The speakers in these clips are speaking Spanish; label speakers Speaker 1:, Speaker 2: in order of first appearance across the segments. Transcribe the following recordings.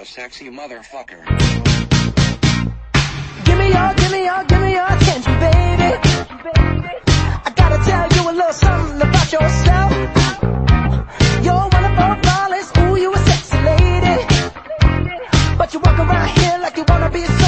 Speaker 1: A sexy motherfucker.
Speaker 2: Give me your, give me your, give me your attention, baby. I gotta tell you a little something about yourself. You're one of our flawless, ooh, you a sexy lady. But you walk around here like you wanna be someone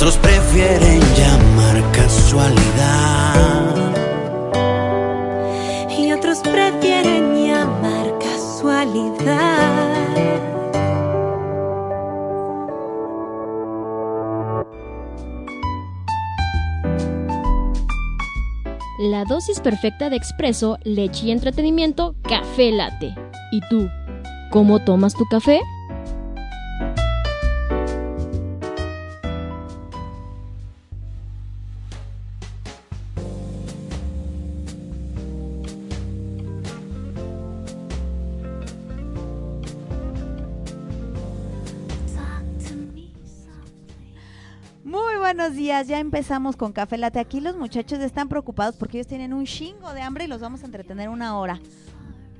Speaker 3: otros prefieren llamar casualidad.
Speaker 4: Y otros prefieren llamar casualidad.
Speaker 5: La dosis perfecta de expreso, leche y entretenimiento, café late. ¿Y tú? ¿Cómo tomas tu café?
Speaker 6: Buenos días, ya empezamos con Café Late. Aquí los muchachos están preocupados porque ellos tienen un chingo de hambre y los vamos a entretener una hora.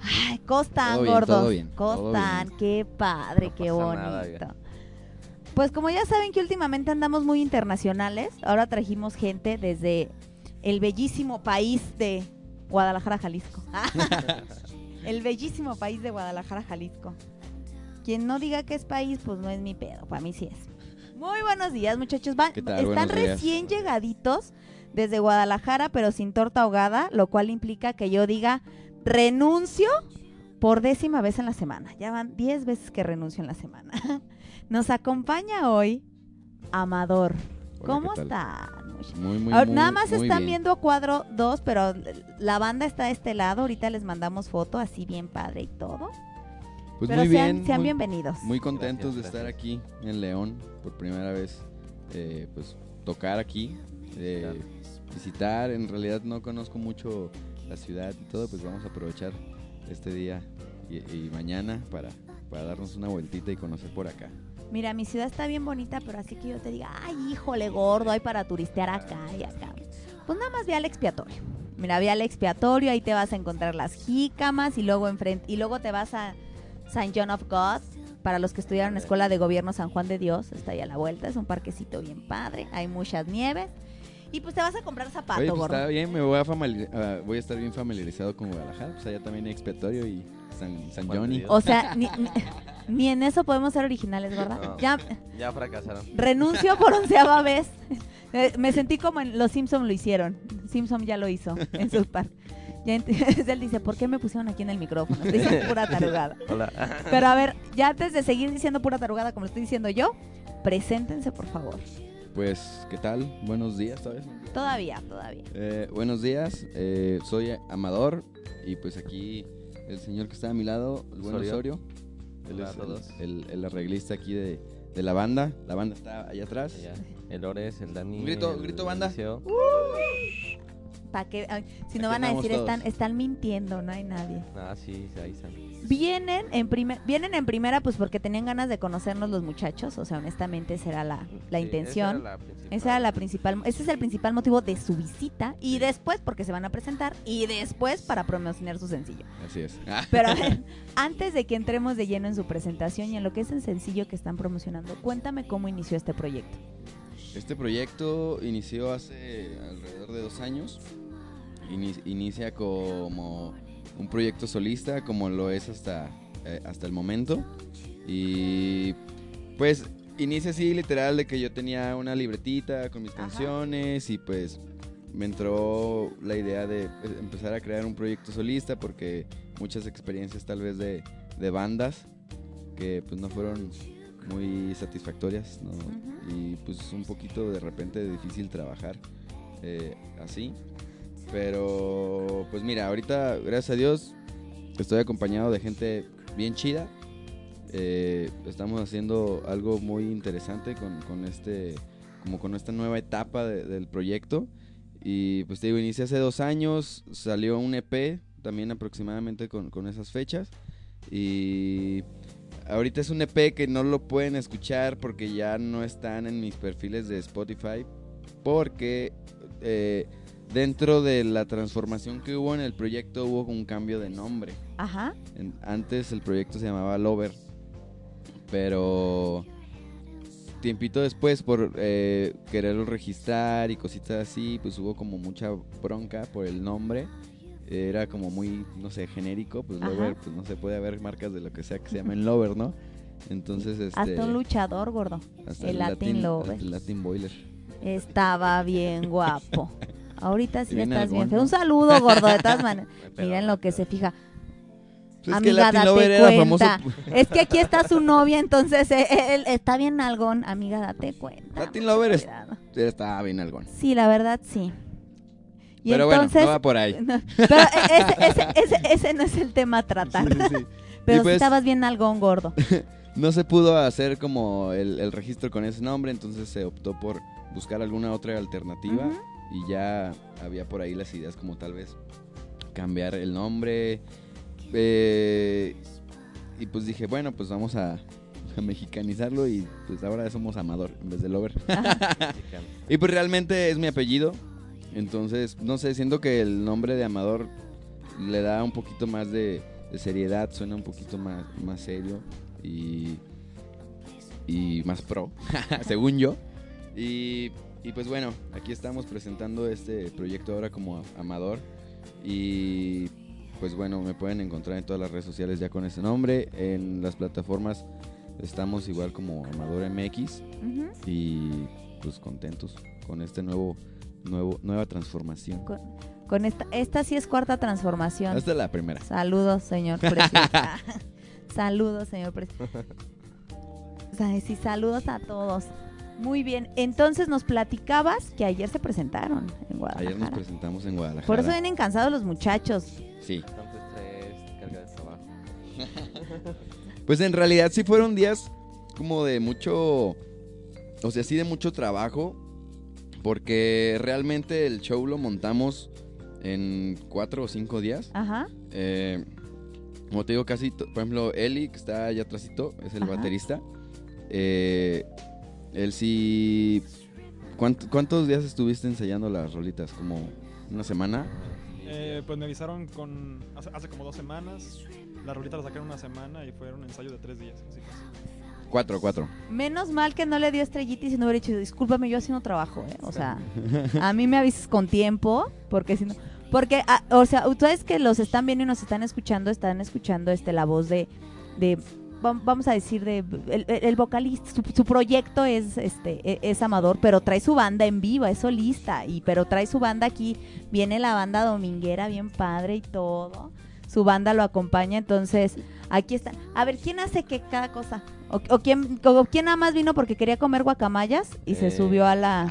Speaker 6: Ay, costan,
Speaker 7: Todo bien,
Speaker 6: gordos.
Speaker 7: todo bien, todo
Speaker 6: costan,
Speaker 7: bien.
Speaker 6: qué padre, qué bonito.
Speaker 7: nada,
Speaker 6: pues como ya saben que últimamente andamos muy internacionales, ahora trajimos gente desde el bellísimo país de Guadalajara, Jalisco. el bellísimo país de Guadalajara, Jalisco. Quien no diga que es país, pues no es mi pedo, para mí sí es. Muy buenos días, muchachos. Van- están
Speaker 7: Buenos días.
Speaker 6: recién llegaditos desde Guadalajara, pero sin torta ahogada, lo cual implica que yo diga renuncio por décima vez en la semana. Ya van 10 veces que renuncio en la semana. Nos acompaña hoy Amador.
Speaker 7: Hola,
Speaker 6: ¿Cómo están?
Speaker 7: Muy, muy,
Speaker 6: Ahora,
Speaker 7: muy-
Speaker 6: nada más
Speaker 7: muy
Speaker 6: están
Speaker 7: bien.
Speaker 6: viendo cuadro 2, pero la banda está de este lado. Ahorita les mandamos foto, así bien padre y todo.
Speaker 7: Pues
Speaker 6: pero
Speaker 7: muy
Speaker 6: sean,
Speaker 7: bien.
Speaker 6: sean
Speaker 7: muy,
Speaker 6: bienvenidos.
Speaker 7: Muy contentos de estar aquí en León por primera vez. eh, pues tocar aquí, eh, visitar. En realidad no conozco mucho la ciudad y todo, pues vamos a aprovechar este día y, y mañana para, para darnos una vueltita y conocer por acá.
Speaker 6: Mira, mi ciudad está bien bonita, pero así que yo te diga, ay, híjole, gordo, hay para turistear acá y acá. Pues nada más ve al expiatorio. Mira, ve al expiatorio, ahí te vas a encontrar las jícamas y luego enfrente, y luego te vas a San John of God. Para los que estudiaron en Escuela de Gobierno San Juan de Dios, está ahí a la vuelta, es un parquecito bien padre, hay muchas nieves. Y pues te vas a comprar zapato,
Speaker 7: Oye, pues
Speaker 6: gordo.
Speaker 7: está bien, me voy a, ah, voy a estar bien familiarizado con Guadalajara. Pues allá también hay expiatorio y San, San Johnny.
Speaker 6: O sea, ni, ni- ni en eso podemos ser originales, ¿verdad?
Speaker 8: No.
Speaker 6: Ya
Speaker 8: Ya fracasaron.
Speaker 6: renuncio por onceava vez. Eh, Me sentí como en Los Simpson lo hicieron. Simpson ya lo hizo en South Park. Ya él dice, ¿por qué me pusieron aquí en el micrófono? Estoy diciendo pura tarugada.
Speaker 8: Hola.
Speaker 6: Pero a ver, ya antes de seguir diciendo pura tarugada como lo estoy diciendo yo, preséntense por favor.
Speaker 7: Pues, ¿qué tal? Buenos días, ¿sabes?
Speaker 6: Todavía, todavía.
Speaker 7: Eh, buenos días, eh, soy Amador y pues aquí el señor que está a mi lado, el buen
Speaker 8: Osorio.
Speaker 7: Osorio. Él
Speaker 8: Hola
Speaker 7: es
Speaker 8: a todos.
Speaker 7: el, el- el arreglista aquí de, de la banda. La banda está allá atrás.
Speaker 8: Ya, El Ores, el Dani.
Speaker 7: Un grito,
Speaker 8: el
Speaker 7: grito, banda.
Speaker 8: Eliseo.
Speaker 6: Pa' que, ay, si no
Speaker 7: Aquí
Speaker 6: van a decir,
Speaker 7: todos.
Speaker 6: están, están mintiendo, no hay nadie.
Speaker 8: Ah, sí, ahí están.
Speaker 6: Vienen en, primer, vienen en primera pues porque tenían ganas de conocernos los muchachos, o sea, honestamente esa era la, la
Speaker 8: Sí,
Speaker 6: intención.
Speaker 8: Esa era la principal.
Speaker 6: Esa era la principal, ese es el principal motivo de su visita y después porque se van a presentar y después para promocionar su sencillo.
Speaker 7: Así es.
Speaker 6: Pero a ver, antes de que entremos de lleno en su presentación y en lo que es el sencillo que están promocionando, cuéntame cómo inició este proyecto.
Speaker 7: Este proyecto inició hace alrededor de dos años. Ini- inicia como un proyecto solista, como lo es hasta, eh, hasta el momento. Y pues inicia así literal de que yo tenía una libretita con mis
Speaker 6: Ajá.
Speaker 7: canciones y pues me entró la idea de eh, empezar a crear un proyecto solista porque muchas experiencias tal vez de, de bandas que pues no fueron muy satisfactorias, ¿no? Y pues un poquito de repente difícil trabajar eh, así. Pero pues mira, ahorita gracias a Dios estoy acompañado de gente bien chida. Eh, estamos haciendo algo muy interesante con, con este, como con esta nueva etapa de- del proyecto. Y pues te digo, inicié hace dos años, salió un EP también aproximadamente con, con esas fechas. Y ahorita es un EP que no lo pueden escuchar porque ya no están en mis perfiles de Spotify. Porque eh, dentro de la transformación que hubo en el proyecto hubo un cambio de nombre.
Speaker 6: Ajá.
Speaker 7: En- antes el proyecto se llamaba Lover, pero tiempito después por eh, quererlo registrar y cositas así, pues hubo como mucha bronca por el nombre. Era como muy, no sé, genérico, pues
Speaker 6: Ajá.
Speaker 7: Lover, pues no se puede haber marcas de lo que sea que se llamen Lover, ¿no? Entonces, este...
Speaker 6: Hasta un luchador gordo.
Speaker 7: hasta
Speaker 6: el Latin Lover.
Speaker 7: el Latin Boiler.
Speaker 6: Estaba bien guapo. Ahorita sí estás bien. Un saludo, gordo, de todas maneras. Miren lo que se fija.
Speaker 7: Pues es que
Speaker 6: Amiga, date
Speaker 7: era famoso.
Speaker 6: cuenta. Es que aquí está su novia, entonces eh, él está bien algón. Amiga, date cuenta.
Speaker 7: Latin Lover es-. Estaba bien algón.
Speaker 6: Sí, la verdad, sí. Y
Speaker 7: Pero
Speaker 6: entonces,
Speaker 7: bueno, no va por ahí.
Speaker 6: No, pero e- ese, ese, ese, ese no es el tema a tratar.
Speaker 7: Sí, sí.
Speaker 6: Pero sí
Speaker 7: pues-
Speaker 6: estabas bien algón, gordo.
Speaker 7: No se pudo hacer como el, el registro con ese nombre, entonces se optó por buscar alguna otra alternativa
Speaker 6: Ujú.
Speaker 7: Y ya había por ahí las ideas como tal vez cambiar el nombre. eh, y pues dije, bueno, pues vamos a, a mexicanizarlo y pues ahora somos Amador en vez de Lover. Y pues realmente es mi apellido, entonces no sé, siento que el nombre de Amador le da un poquito más de, de seriedad, suena un poquito más, más serio y, y más pro, según yo. Y, y pues bueno, aquí estamos presentando este proyecto ahora como Amador y pues bueno, me pueden encontrar en todas las redes sociales ya con ese nombre, en las plataformas estamos igual como Amador MX y pues contentos con este nuevo, nuevo nueva transformación.
Speaker 6: Con, con esta, esta sí es cuarta transformación.
Speaker 7: Esta es la primera.
Speaker 6: Saludos, señor presidente. saludos, señor presidente. Sí, saludos a todos. Muy bien. Entonces nos platicabas que ayer se presentaron en Guadalajara.
Speaker 7: Ayer nos presentamos en Guadalajara.
Speaker 6: Por eso vienen cansados los muchachos.
Speaker 7: Sí.
Speaker 8: Tanto estrés, carga de trabajo.
Speaker 7: Pues en realidad sí fueron días como de mucho, o sea, sí de mucho trabajo, porque realmente el show lo montamos en cuatro o cinco días.
Speaker 6: Ajá.
Speaker 7: Eh, como te digo, casi, por ejemplo, Eli, que está allá atrásito, es el
Speaker 6: Ajá.
Speaker 7: baterista. Eh, él sí... ¿cuánt- ¿Cuántos días estuviste ensayando las rolitas? ¿Como una semana?
Speaker 9: Eh, pues me avisaron con hace, hace como dos semanas. La rolita la sacaron una semana y fue un ensayo de tres días. Así.
Speaker 7: Cuatro, cuatro.
Speaker 6: Menos mal que no le dio estrellitis y no hubiera dicho, discúlpame, yo así no trabajo, ¿eh? O sea, a mí me avisas con tiempo, porque si no... Porque, ah, o sea, ustedes que los están viendo y nos están escuchando, están escuchando este la voz de, de vamos a decir, de el, el vocalista, su, su proyecto es este e- es amador, pero trae su banda en vivo, es solista, y pero trae su banda aquí, viene la banda dominguera bien padre y todo, su banda lo acompaña, entonces aquí están. A ver, ¿quién hace qué cada cosa? ¿O, o quién, o quién nada más vino porque quería comer guacamayas y se
Speaker 8: Eh,
Speaker 6: subió a la,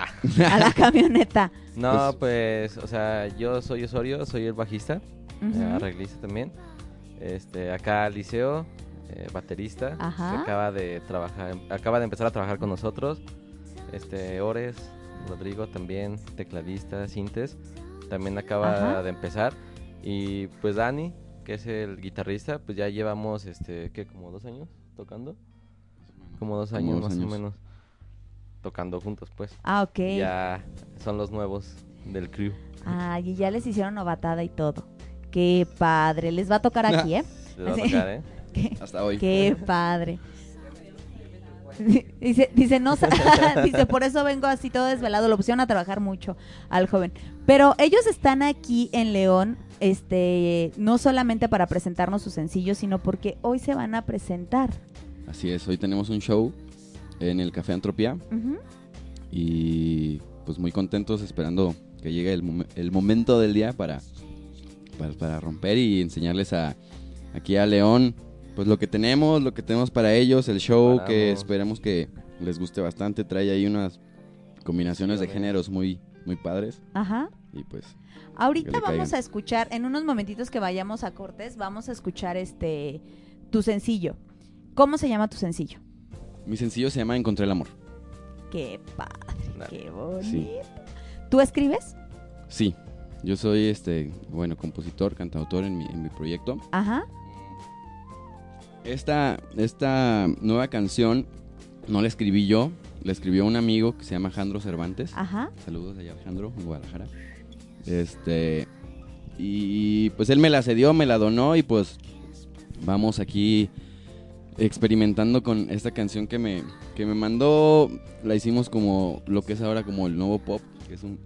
Speaker 6: a la camioneta?
Speaker 8: No, pues, o sea, yo soy Osorio, soy el bajista,
Speaker 6: Ujú.
Speaker 8: arreglista también. Este, acá Liceo, eh, baterista,
Speaker 6: Ajá.
Speaker 8: que acaba de trabajar, acaba de empezar a trabajar con nosotros. Este, Ores, Rodrigo también, tecladista, sintes, también acaba
Speaker 6: Ajá.
Speaker 8: de empezar. Y pues Dani, que es el guitarrista, pues ya llevamos, este, ¿qué? Como dos años tocando. Como dos
Speaker 7: Como
Speaker 8: años
Speaker 7: dos
Speaker 8: más
Speaker 7: años.
Speaker 8: o menos. Tocando juntos, pues.
Speaker 6: Ah, ok.
Speaker 8: Ya son los nuevos del crew.
Speaker 6: Ay, y ya les hicieron novatada y todo. Qué padre. Les va a tocar aquí, ¿eh?
Speaker 8: Les va a tocar, ¿eh?
Speaker 6: Qué,
Speaker 7: Hasta hoy.
Speaker 6: qué padre. Dice, dice, no, dice, por eso vengo así todo desvelado, lo pusieron a trabajar mucho al joven. Pero ellos están aquí en León, este, no solamente para presentarnos su sencillo, sino porque hoy se van a presentar.
Speaker 7: Así es, hoy tenemos un show en el Café Antropía y pues muy contentos esperando que llegue el momento del día para, para, para romper y enseñarles a aquí a León pues lo que tenemos, lo que tenemos para ellos, el show que esperemos que les guste bastante, trae ahí unas combinaciones de géneros muy muy padres
Speaker 6: Ajá.
Speaker 7: y pues
Speaker 6: Ahorita vamos a escuchar, en unos momentitos que vayamos a cortes, vamos a escuchar este tu sencillo. ¿Cómo se llama tu sencillo?
Speaker 7: mi sencillo se llama Encontré el amor.
Speaker 6: Qué padre,
Speaker 8: Nah.
Speaker 6: qué bonito.
Speaker 7: Sí.
Speaker 6: ¿Tú escribes?
Speaker 7: Sí, yo soy este, bueno, compositor, cantautor en mi, en mi proyecto.
Speaker 6: Ajá.
Speaker 7: Esta, esta nueva canción no la escribí yo, la escribió un amigo que se llama Alejandro Cervantes.
Speaker 6: Ajá.
Speaker 7: Saludos allá Alejandro, en Guadalajara. Este, y pues él me la cedió, me la donó y pues vamos aquí experimentando con esta canción que me, que me mandó. La hicimos como lo que es ahora como el nuevo pop, que es un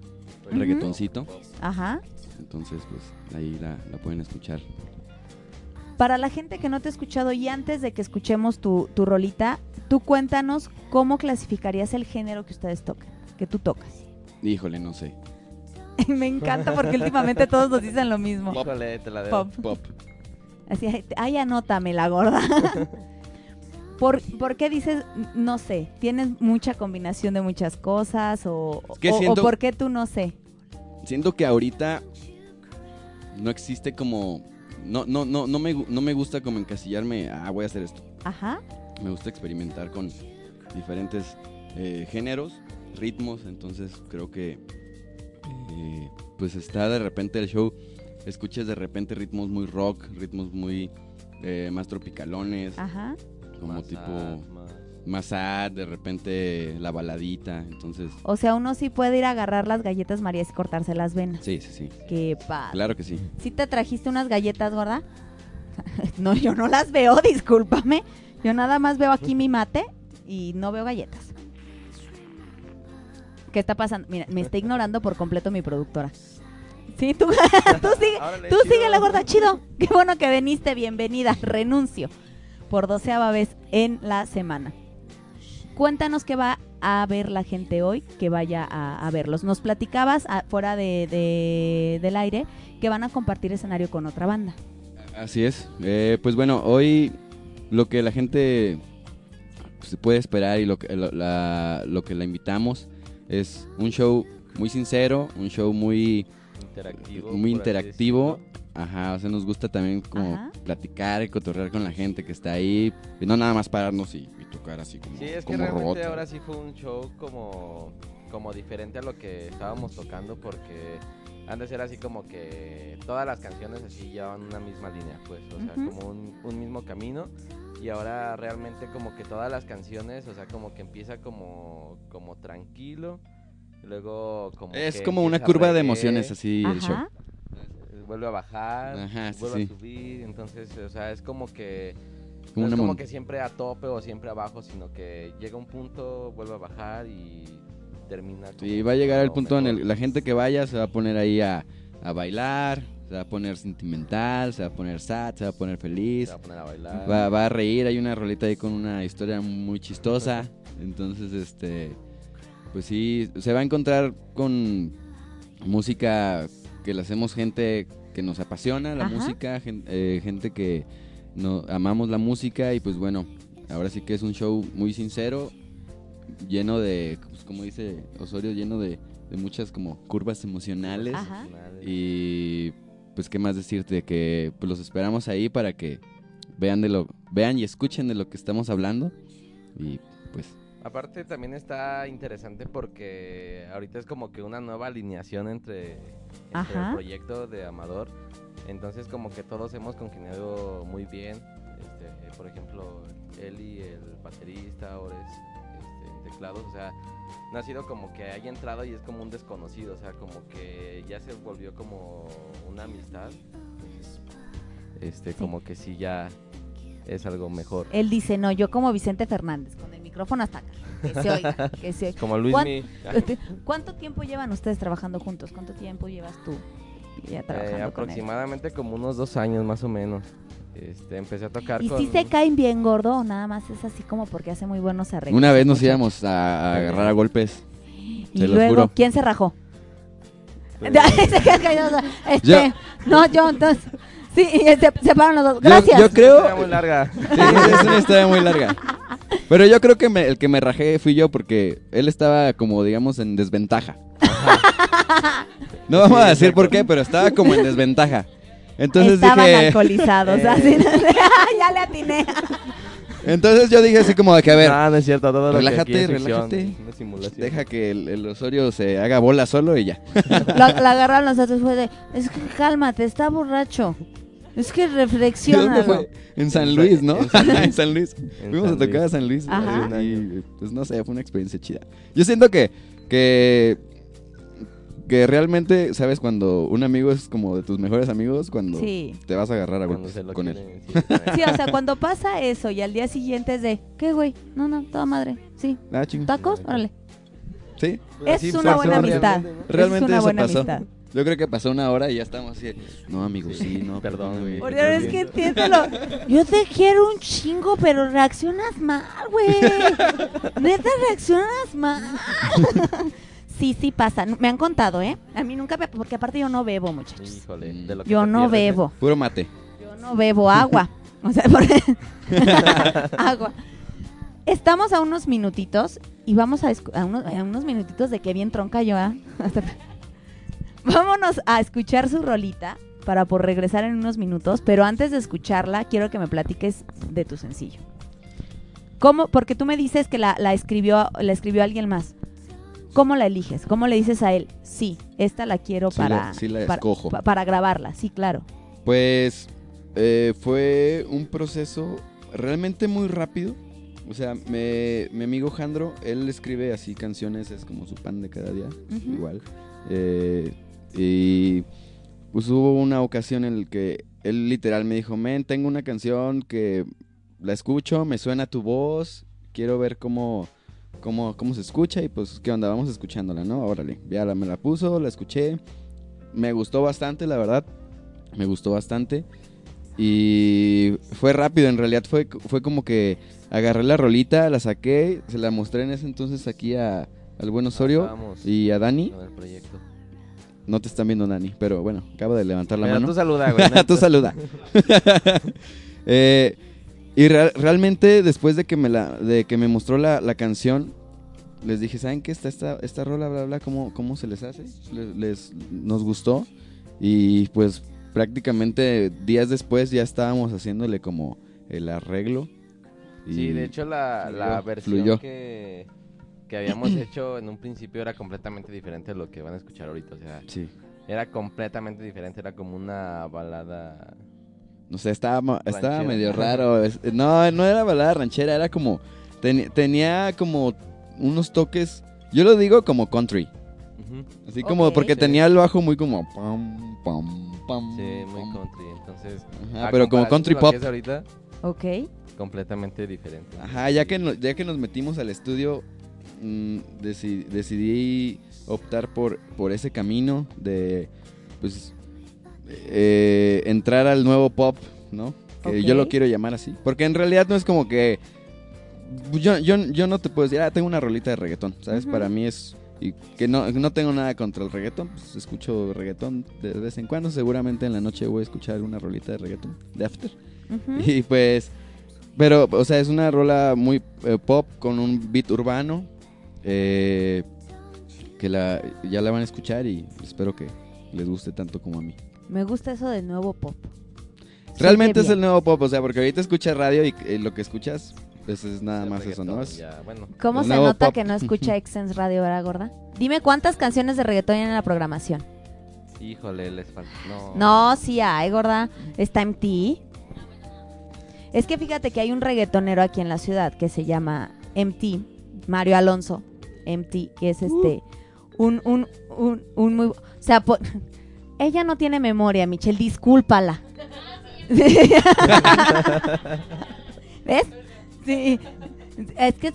Speaker 6: Ujú.
Speaker 7: reggaetoncito.
Speaker 6: Ajá.
Speaker 7: Entonces pues ahí la, la pueden escuchar.
Speaker 6: Para la gente que no te ha escuchado y antes de que escuchemos tu, tu rolita, tú cuéntanos cómo clasificarías el género que ustedes tocan, que tú tocas.
Speaker 7: Híjole, no sé.
Speaker 6: Me encanta porque últimamente todos nos dicen lo mismo.
Speaker 8: Híjole, te la debo.
Speaker 6: Pop.
Speaker 7: Pop.
Speaker 6: Así, ay, anótame la gorda. ¿Por, por qué dices, no sé, tienes mucha combinación de muchas cosas o,
Speaker 7: Es que
Speaker 6: o- o
Speaker 7: siento-
Speaker 6: por qué tú no sé?
Speaker 7: Siento que ahorita no existe como no no no no me no me gusta como encasillarme, ah, voy a hacer esto.
Speaker 6: Ajá.
Speaker 7: Me gusta experimentar con diferentes eh, géneros, ritmos, entonces creo que eh, pues está de repente el show, escuchas de repente ritmos muy rock, ritmos muy eh, más tropicalones,
Speaker 6: Ajá.
Speaker 7: como
Speaker 8: Más
Speaker 7: tipo
Speaker 8: más-
Speaker 7: sad, de repente la baladita, entonces
Speaker 6: O sea, uno sí puede ir a agarrar las galletas Marías y cortarse las venas.
Speaker 7: sí, sí, sí.
Speaker 6: Qué padre.
Speaker 7: Claro que sí.
Speaker 6: ¿Sí te trajiste unas galletas, gorda? no, yo no las veo, discúlpame. Yo nada más veo aquí mi mate y no veo galletas. ¿Qué está pasando? Mira, me está ignorando por completo mi productora. Sí, tú, tú sigue,
Speaker 8: Órale,
Speaker 6: tú
Speaker 8: chido.
Speaker 6: sigue la gorda, chido. Qué bueno que viniste, bienvenida. Renuncio por doceava vez en la semana. Cuéntanos qué va a ver la gente hoy que vaya a, a verlos. Nos platicabas fuera de, de- del aire que van a compartir escenario con otra banda.
Speaker 7: Así es. Eh, pues bueno, hoy lo que la gente se puede esperar y lo que, lo, la, lo que la invitamos es un show muy sincero, un show muy,
Speaker 8: interactivo.
Speaker 7: muy interactivo. Ajá, o sea, nos gusta también como
Speaker 6: Ajá.
Speaker 7: platicar y cotorrear con la gente que está ahí. Y no nada más pararnos y, y tocar así como,
Speaker 8: Sí, es que
Speaker 7: como
Speaker 8: realmente
Speaker 7: robots.
Speaker 8: ahora sí fue un show como, como diferente a lo que estábamos tocando porque antes era así como que todas las canciones así llevaban una misma línea, pues, o sea, como un, un mismo camino y ahora realmente como que todas las canciones, o sea, como que empieza como, como tranquilo, luego como
Speaker 7: Es
Speaker 8: que
Speaker 7: como una curva de emociones así el show.
Speaker 8: Vuelve a bajar,
Speaker 7: Ajá, sí,
Speaker 8: vuelve
Speaker 7: sí.
Speaker 8: a subir, entonces, o sea, es como que
Speaker 7: Como
Speaker 8: no es como que siempre a tope o siempre abajo, sino que llega un punto, vuelve a bajar y termina.
Speaker 7: Sí,
Speaker 8: como
Speaker 7: va a llegar el punto en el
Speaker 8: mejor.
Speaker 7: la gente que vaya se va a poner ahí a, a bailar, se va a poner sentimental, se va a poner sad, se va a poner feliz,
Speaker 8: Se va a poner a bailar.
Speaker 7: va, va a reír, hay una rolita ahí con una historia muy chistosa, entonces este pues sí, se va a encontrar con música que le hacemos gente que nos apasiona la
Speaker 6: Ajá.
Speaker 7: música, eh, gente que no amamos la música y pues bueno, ahora sí que es un show muy sincero, lleno de, pues, como dice Osorio, lleno de, de muchas como curvas emocionales.
Speaker 6: Ajá.
Speaker 7: Y pues qué más decirte que pues, los esperamos ahí para que vean de lo vean y escuchen de lo que estamos hablando y pues
Speaker 8: Aparte también está interesante porque ahorita es como que una nueva alineación entre, entre el proyecto de Amador. Entonces como que todos hemos congeniado muy bien. Este, por ejemplo, Eli, el baterista, Ores, este, en teclados. O sea, no ha sido como que haya entrado y es como un desconocido. O sea, como que ya se volvió como una amistad. Este,
Speaker 6: Sí.
Speaker 8: como que sí ya es algo mejor.
Speaker 6: Él dice, no, yo como Vicente Fernández, con el micrófono hasta acá. Que se oiga, que se oiga.
Speaker 8: Como Luis
Speaker 6: ¿Cuán-
Speaker 8: Mi.
Speaker 6: ¿Cuánto tiempo llevan ustedes trabajando juntos? ¿Cuánto tiempo llevas tú ya trabajando
Speaker 8: Eh,
Speaker 6: con él?
Speaker 8: aproximadamente como unos dos años más o menos. Este, empecé a tocar
Speaker 6: ¿Y
Speaker 8: con...
Speaker 6: si se caen bien gordo o nada más es así como porque hace muy buenos arreglos?
Speaker 7: una vez nos íbamos a, agarrar a golpes.
Speaker 6: Y
Speaker 7: se
Speaker 6: luego,
Speaker 7: juro.
Speaker 6: ¿quién se rajó?
Speaker 8: Pues,
Speaker 6: este,
Speaker 7: Yo-
Speaker 6: no, yo, entonces, sí, y se, se paran los dos. Gracias.
Speaker 7: Yo, creo
Speaker 8: Está muy larga.
Speaker 7: Sí, es una historia muy larga. Pero yo creo que me- el que me rajé fui yo porque él estaba como, digamos, en desventaja. No vamos a decir por qué, pero estaba como en desventaja. Entonces
Speaker 6: Estaban
Speaker 7: dije,
Speaker 6: alcoholizados,
Speaker 8: Eh.
Speaker 6: así, ya le atiné.
Speaker 7: entonces yo dije así como de que a ver,
Speaker 8: no es cierto, todo lo que
Speaker 7: relájate,
Speaker 8: aquí es ficción,
Speaker 7: relájate.
Speaker 8: es una simulación.
Speaker 7: deja que el, el Osorio se haga bola solo y ya.
Speaker 6: Lo, la agarraron los otros fue de, es que cálmate, está borracho. Es que
Speaker 7: ¿Dónde
Speaker 6: reflexiona.
Speaker 7: fue? En San Luis, ¿no?
Speaker 8: En San Luis.
Speaker 7: en San Luis.
Speaker 8: En
Speaker 7: Fuimos
Speaker 8: San
Speaker 7: a tocar
Speaker 8: Luis.
Speaker 7: a San Luis.
Speaker 6: Ajá.
Speaker 7: Y pues no sé, fue una experiencia chida. Yo siento que, que, que realmente, ¿sabes? Cuando un amigo es como de tus mejores amigos, cuando
Speaker 6: Sí.
Speaker 7: te vas a agarrar a golpes con él.
Speaker 8: sí,
Speaker 6: o sea, cuando pasa eso y al día siguiente es de, ¿qué güey? No, no, toda madre. Sí.
Speaker 7: Ah.
Speaker 6: ¿Tacos? Órale.
Speaker 7: Sí,
Speaker 6: Es
Speaker 8: Sí,
Speaker 6: una buena amistad.
Speaker 8: realmente,
Speaker 7: realmente
Speaker 6: es una
Speaker 7: eso
Speaker 6: buena
Speaker 7: pasó.
Speaker 6: amistad.
Speaker 7: Yo creo que pasó una hora y ya estamos así. No, amigo, sí, no,
Speaker 8: Perdón, güey.
Speaker 6: Por Dios, es que entiéndelo. Yo te quiero un chingo, pero reaccionas mal, güey. Neta, reaccionas mal. Sí, sí pasa. Me han contado, ¿eh? A mí nunca me... Porque aparte yo no bebo, muchachos.
Speaker 8: Híjole, de lo que
Speaker 6: Yo no
Speaker 8: pierdes, ¿eh?
Speaker 6: bebo.
Speaker 7: Puro mate.
Speaker 6: Yo no bebo agua. O sea, por... agua. Estamos a unos minutitos y vamos a, escu- a, unos, a unos minutitos de que bien tronca yo. ¿ah? Vámonos a escuchar su rolita para por regresar en unos minutos, pero antes de escucharla quiero que me platiques de tu sencillo. ¿Cómo? Porque tú me dices que la, la escribió la escribió alguien más. ¿Cómo la eliges? ¿Cómo le dices a él? Sí, esta la quiero
Speaker 7: Sí
Speaker 6: para,
Speaker 7: la- sí la
Speaker 6: para, pa- para grabarla. Sí, claro.
Speaker 7: Pues eh, fue un proceso realmente muy rápido. O sea, me- mi amigo Jandro, él escribe así canciones, es como su pan de cada día, igual. Eh, y pues hubo una ocasión en la que él literal me dijo, men, tengo una canción que la escucho, me suena tu voz, quiero ver cómo, cómo, cómo se escucha y pues, ¿qué onda? Vamos escuchándola, ¿no? Órale, ya la, me la puso, la escuché, me gustó bastante, la verdad, me gustó bastante. Y fue rápido, en realidad fue, fue como que agarré la rolita, la saqué, se la mostré en ese entonces aquí a, al buen Osorio y a Dani.
Speaker 8: proyecto.
Speaker 7: No te están viendo, Dani, pero bueno, acaba de levantar la
Speaker 8: Pero
Speaker 7: mano.
Speaker 8: tú saluda, güey.
Speaker 7: Tú saluda. Eh, y real- realmente después de que me la, de que me mostró la, la canción, les dije, ¿saben qué? Esta, esta, esta rola, bla, bla, ¿cómo, cómo se les hace? Les, les- nos gustó. Y pues prácticamente días después ya estábamos haciéndole como el arreglo. Y
Speaker 8: Sí, de hecho la, la versión
Speaker 7: fluyó.
Speaker 8: que, que habíamos hecho en un principio era completamente diferente a lo que van a escuchar ahorita. O sea,
Speaker 7: Sí.
Speaker 8: era completamente diferente. Era como una balada.
Speaker 7: No sé, estaba, estaba medio raro. No, no era balada ranchera, era como... tenía como unos toques... Yo lo digo como country. Así como porque
Speaker 8: Sí.
Speaker 7: tenía el bajo muy como... Pam, pam, pam,
Speaker 8: Sí, muy
Speaker 7: pam.
Speaker 8: country. Entonces,
Speaker 7: Ajá,
Speaker 8: a
Speaker 7: pero como country pop.
Speaker 8: ahorita,
Speaker 6: Ok.
Speaker 8: completamente diferente.
Speaker 7: Ajá, ya que, no- ya que nos metimos al estudio, mm, deci- decidí optar por, por ese camino de, pues, eh, entrar al nuevo pop, ¿no? Que yo lo quiero llamar así. Porque en realidad no es como que... Yo, yo, yo no te puedo decir, ah, tengo una rolita de reggaetón, ¿sabes? Para mí es... Y que no, no tengo nada contra el reggaetón, pues escucho reggaetón de vez en cuando. Seguramente en la noche voy a escuchar una rolita de reggaetón, de After. Y pues Pero, o sea, es una rola muy eh, pop con un beat urbano. Eh, que la, ya la van a escuchar y espero que les guste tanto como a mí.
Speaker 6: Me gusta eso del nuevo pop.
Speaker 7: Realmente es el nuevo pop, o sea, porque ahorita escuchas radio y eh, lo que escuchas pues es nada
Speaker 8: El
Speaker 7: más eso, ¿no?
Speaker 8: reggaetón,
Speaker 7: Es-
Speaker 8: ya, bueno.
Speaker 6: ¿Cómo
Speaker 7: El
Speaker 6: se nota
Speaker 7: pop.
Speaker 6: que no escucha Exens Radio, verdad, gorda? Dime cuántas canciones de reggaetón hay en la programación.
Speaker 8: Híjole, les falta. No.
Speaker 6: No, sí hay, gorda. Está MT. Es que fíjate que hay un reggaetonero aquí en la ciudad que se llama MT, Mario Alonso. MT, que es este. Un, un, un, un muy. O sea, po- ella no tiene memoria, Michelle, discúlpala. ¿Ves? Sí. Es que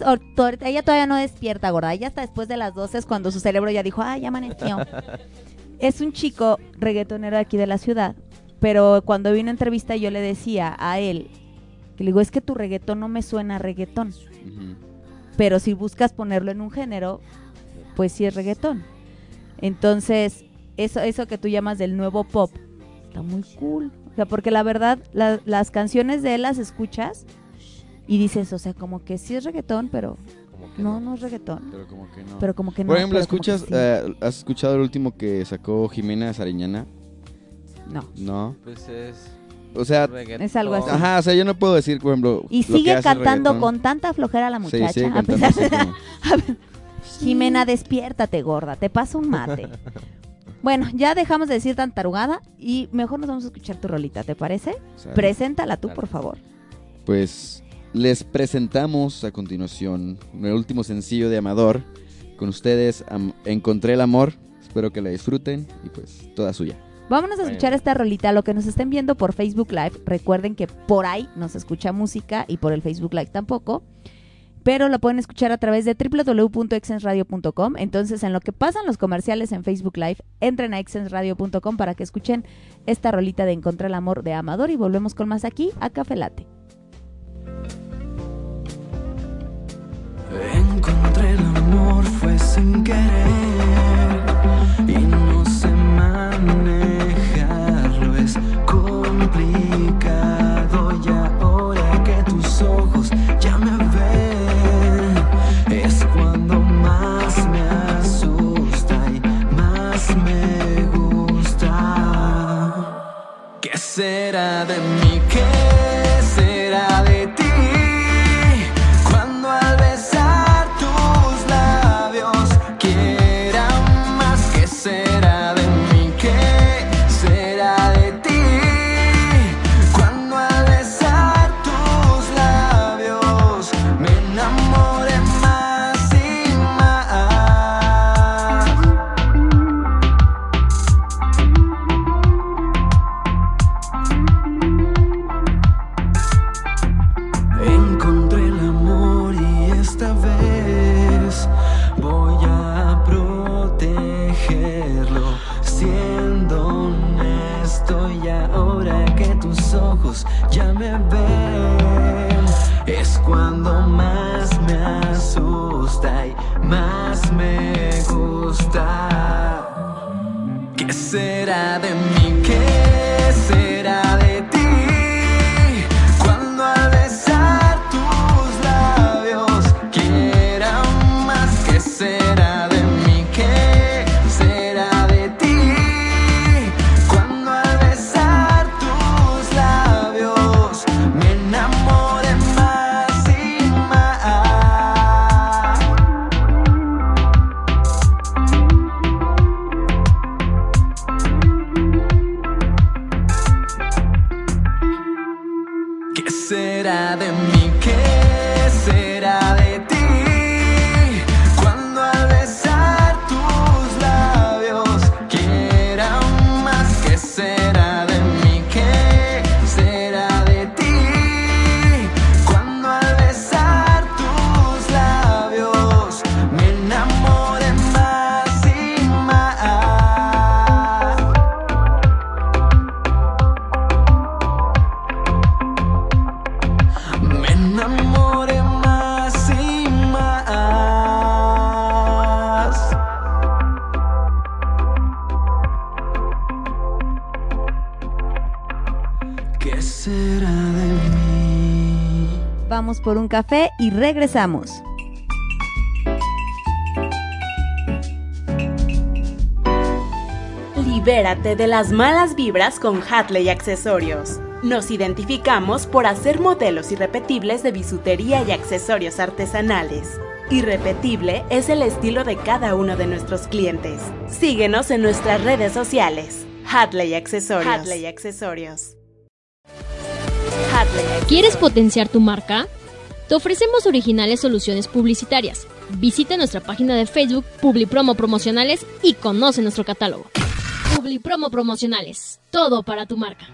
Speaker 6: ella todavía no despierta, gorda. Ella hasta después de las 12 es cuando su cerebro ya dijo, ay, ya amaneció. es un chico reggaetonero de aquí de la ciudad, pero cuando vi una entrevista yo le decía a él, que le digo, es que tu reggaetón no me suena a reggaetón,
Speaker 7: Ujú.
Speaker 6: Pero si buscas ponerlo en un género, pues sí es reggaetón. Entonces, eso, eso que tú llamas del nuevo pop, está muy cool. O sea, porque la verdad, la- las canciones de él las escuchas y dices, o sea, como que sí es reggaetón, pero no, no es reggaetón.
Speaker 7: Pero como que no.
Speaker 6: Pero como que no.
Speaker 7: Por ejemplo, ¿escuchas,
Speaker 6: sí.
Speaker 7: eh, ¿has escuchado el último que sacó Jimena Sariñana?
Speaker 6: No.
Speaker 7: No.
Speaker 8: Pues es.
Speaker 7: O sea,
Speaker 8: reggaetón.
Speaker 6: Es algo así.
Speaker 7: ajá, o sea, yo no puedo decir, por ejemplo.
Speaker 6: Y
Speaker 7: lo que
Speaker 6: sigue
Speaker 7: hace
Speaker 6: cantando
Speaker 7: reggaetón.
Speaker 6: con tanta flojera la
Speaker 7: Sí,
Speaker 6: muchacha.
Speaker 7: sigue
Speaker 6: a
Speaker 7: cantando
Speaker 6: pesar-
Speaker 7: como-
Speaker 6: Jimena, despiértate, gorda. Te pasa un mate. bueno, ya dejamos de decir tanta tarugada y mejor nos vamos a escuchar tu rolita, ¿te parece?
Speaker 7: Sale.
Speaker 6: Preséntala tú, por favor.
Speaker 7: Pues les presentamos a continuación el último sencillo de Amador. Con ustedes, Am- Encontré el amor. Espero que la disfruten y pues toda suya.
Speaker 6: Vámonos a escuchar esta rolita. Lo que nos estén viendo por Facebook Live, recuerden que por ahí nos escucha música y por el Facebook Live tampoco. Pero lo pueden escuchar a través de www.exensradio.com. Entonces, en lo que pasan los comerciales en Facebook Live, entren a exensradio.com para que escuchen esta rolita de Encontré el amor de Amador y volvemos con más aquí a Café Late.
Speaker 10: Encontré el amor, fue sin querer y no manejarlo, será de mí?
Speaker 6: Por un café y regresamos.
Speaker 11: Libérate de las malas vibras con Hatley Accesorios. Nos identificamos por hacer modelos irrepetibles de bisutería y accesorios artesanales. Irrepetible es el estilo de cada uno de nuestros clientes. Síguenos en nuestras redes sociales. Hatley Accesorios. Hatley Accesorios. Hatley
Speaker 5: ¿Quieres potenciar tu marca? Te ofrecemos originales soluciones publicitarias. Visita nuestra página de Facebook Publipromo Promocionales y conoce nuestro catálogo. Publipromo Promocionales. Todo para tu marca.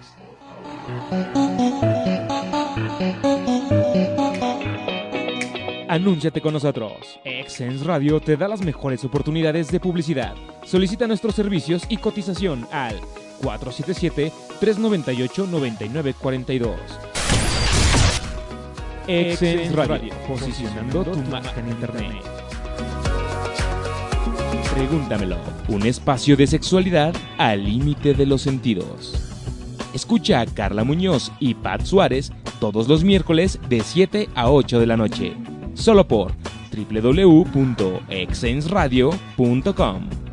Speaker 12: Anúnciate con nosotros. Excense Radio te da las mejores oportunidades de publicidad. Solicita nuestros servicios y cotización al 477-398-9942. Excense Radio, posicionando tu marca en Internet. Pregúntamelo, un espacio de sexualidad al límite de los sentidos. Escucha a Carla Muñoz y Pat Suárez todos los miércoles de 7 a 8 de la noche, solo por www.exensradio.com.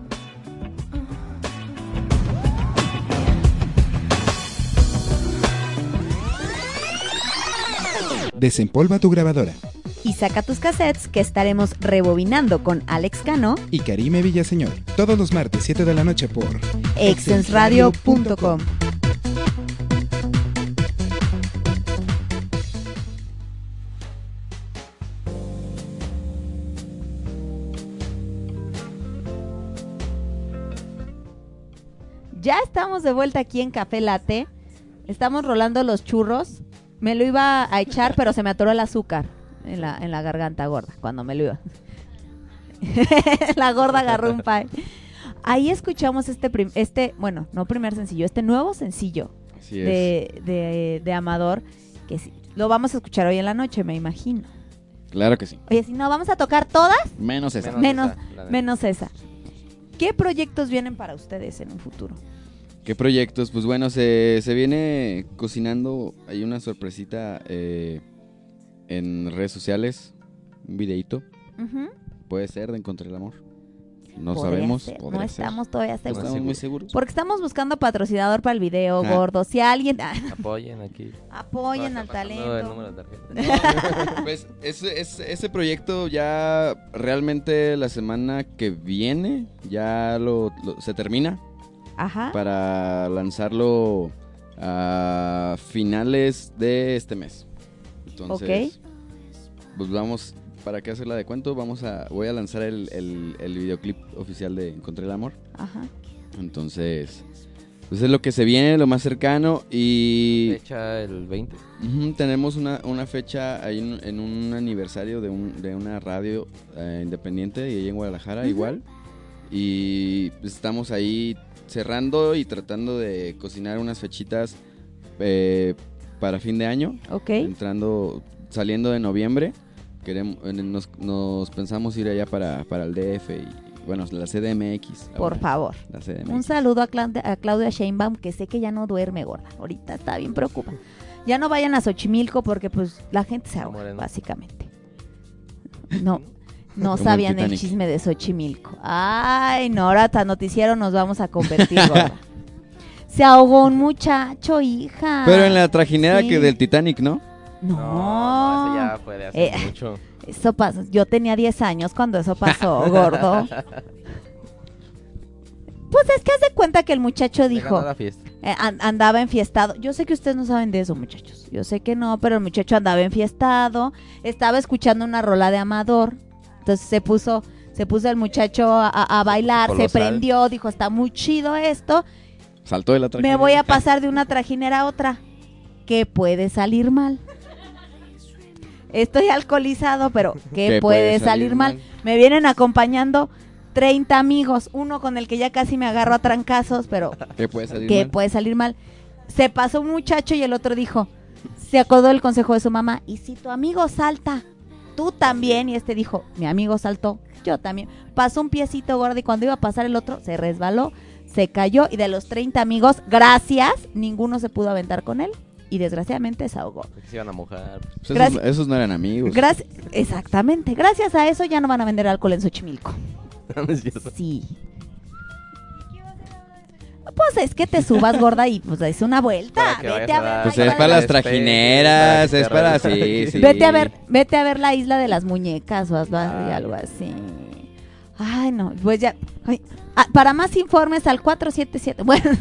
Speaker 13: Desempolva tu grabadora.
Speaker 6: Y saca tus cassettes que estaremos rebobinando con Alex Cano,
Speaker 13: Y Karime Villaseñor. Todos los martes 7 de la noche por
Speaker 6: exensradio.com. Ya estamos de vuelta aquí en Café Latte. Estamos rolando los churros. Me lo iba a echar, pero se me atoró el azúcar en la, en la garganta gorda cuando me lo iba. la gorda agarró un pie. Ahí escuchamos este, prim- este, bueno, no primer sencillo, este nuevo sencillo
Speaker 7: Así es.
Speaker 6: de, de, de Amador, que sí, lo vamos a escuchar hoy en la noche, me imagino.
Speaker 7: Claro que sí.
Speaker 6: Oye, si no, vamos a tocar todas,
Speaker 7: Menos esa.
Speaker 6: menos,
Speaker 8: esa, neta.
Speaker 6: menos esa. ¿Qué proyectos vienen para ustedes en un futuro?
Speaker 7: ¿Qué proyectos? Pues bueno, se, se viene cocinando. Hay una sorpresita eh, en redes sociales. Un videito. Puede ser de Encontré el Amor. No
Speaker 6: Podría
Speaker 7: sabemos.
Speaker 6: ser, No
Speaker 7: ser.
Speaker 6: estamos todavía
Speaker 7: No
Speaker 6: seguros.
Speaker 7: estamos muy seguros.
Speaker 6: Porque estamos buscando patrocinador para el video,
Speaker 7: Ah.
Speaker 6: gordo. Si alguien...
Speaker 8: Apoyen aquí.
Speaker 6: Apoyen
Speaker 8: No,
Speaker 6: al talento.
Speaker 8: el número de tarjeta.
Speaker 7: Pues ese, ese, ese proyecto ya realmente la semana que viene ya lo, lo- se termina
Speaker 6: Ajá.
Speaker 7: para lanzarlo a finales de este mes. Entonces, pues vamos, ¿para qué hacerla de cuento? Vamos a, voy a lanzar el, el, el videoclip oficial de Encontré el Amor.
Speaker 6: Ajá.
Speaker 7: Entonces, pues es lo que se viene, lo más cercano y...
Speaker 8: Fecha el 20.
Speaker 7: Ujú, tenemos una, una fecha ahí en, en un aniversario de, un, de una radio eh, independiente y ahí en Guadalajara igual. Y pues, estamos ahí cerrando y tratando de cocinar unas fechitas eh, para fin de año.
Speaker 6: Ok.
Speaker 7: Entrando, saliendo de noviembre. Queremos, eh, nos, nos pensamos ir allá para, para el DF y bueno, la CDMX.
Speaker 6: Por
Speaker 7: ahora,
Speaker 6: favor.
Speaker 7: La CDMX.
Speaker 6: Un saludo a, Cla- a Claudia Sheinbaum, que sé que ya no duerme, gorda. Ahorita está bien preocupada. Ya no vayan a Xochimilco porque pues la gente se ahoga, básicamente. No, no
Speaker 7: Como
Speaker 6: sabían el, chisme de Xochimilco. Ay, no, ahora hasta noticiero nos vamos a convertir, gorda. Se ahogó un muchacho, hija.
Speaker 7: Pero en la trajinera
Speaker 6: Sí.
Speaker 7: que del Titanic, ¿no?
Speaker 6: No,
Speaker 8: No, eso ya fue de hace
Speaker 6: Eh,
Speaker 8: mucho.
Speaker 6: Eso pasó. Yo tenía 10 años cuando eso pasó, gordo. Pues es que haz de cuenta que el muchacho dijo,
Speaker 8: ganó la fiesta.
Speaker 6: eh, an- andaba enfiestado. Yo sé que ustedes no saben de eso, muchachos. Yo sé que no, pero el muchacho andaba enfiestado. Estaba escuchando una rola de Amador. Entonces se puso, se puso el muchacho a, bailar, se prendió, dijo, está muy chido esto.
Speaker 7: Saltó de la trajinera.
Speaker 6: Me voy a pasar de una trajinera a otra. Que puede salir mal. Estoy alcoholizado, pero ¿qué puede, salir, mal? Me vienen acompañando 30 amigos, uno con el que ya casi me agarro a trancazos, pero
Speaker 7: ¿Qué puede salir
Speaker 6: que
Speaker 7: mal?
Speaker 6: puede salir mal. Se pasó un muchacho y el otro dijo, se acordó del consejo de su mamá, y si tu amigo salta, tú también, y este dijo, mi amigo saltó, yo también. Pasó un piecito gordo y cuando iba a pasar el otro, se resbaló, se cayó, y de los 30 amigos, gracias, ninguno se pudo aventar con él. y desgraciadamente se ahogó.
Speaker 8: Se iban a mojar.
Speaker 7: Pues esos, no eran amigos.
Speaker 6: Gracias, exactamente. Gracias a eso ya no van a vender alcohol en Xochimilco.
Speaker 8: No es cierto.
Speaker 6: Sí. Pues es que te subas gorda y pues des una vuelta. Vete a ver
Speaker 7: Pues
Speaker 6: isla
Speaker 7: es
Speaker 6: de
Speaker 7: para
Speaker 6: la-
Speaker 7: las trajineras, es para sí, sí.
Speaker 6: Vete a ver, vete a ver la isla de las muñecas o hazlo así,
Speaker 8: Ay.
Speaker 6: algo así. Ay, no, pues ya. ay, ah, para más informes al 477. Bueno.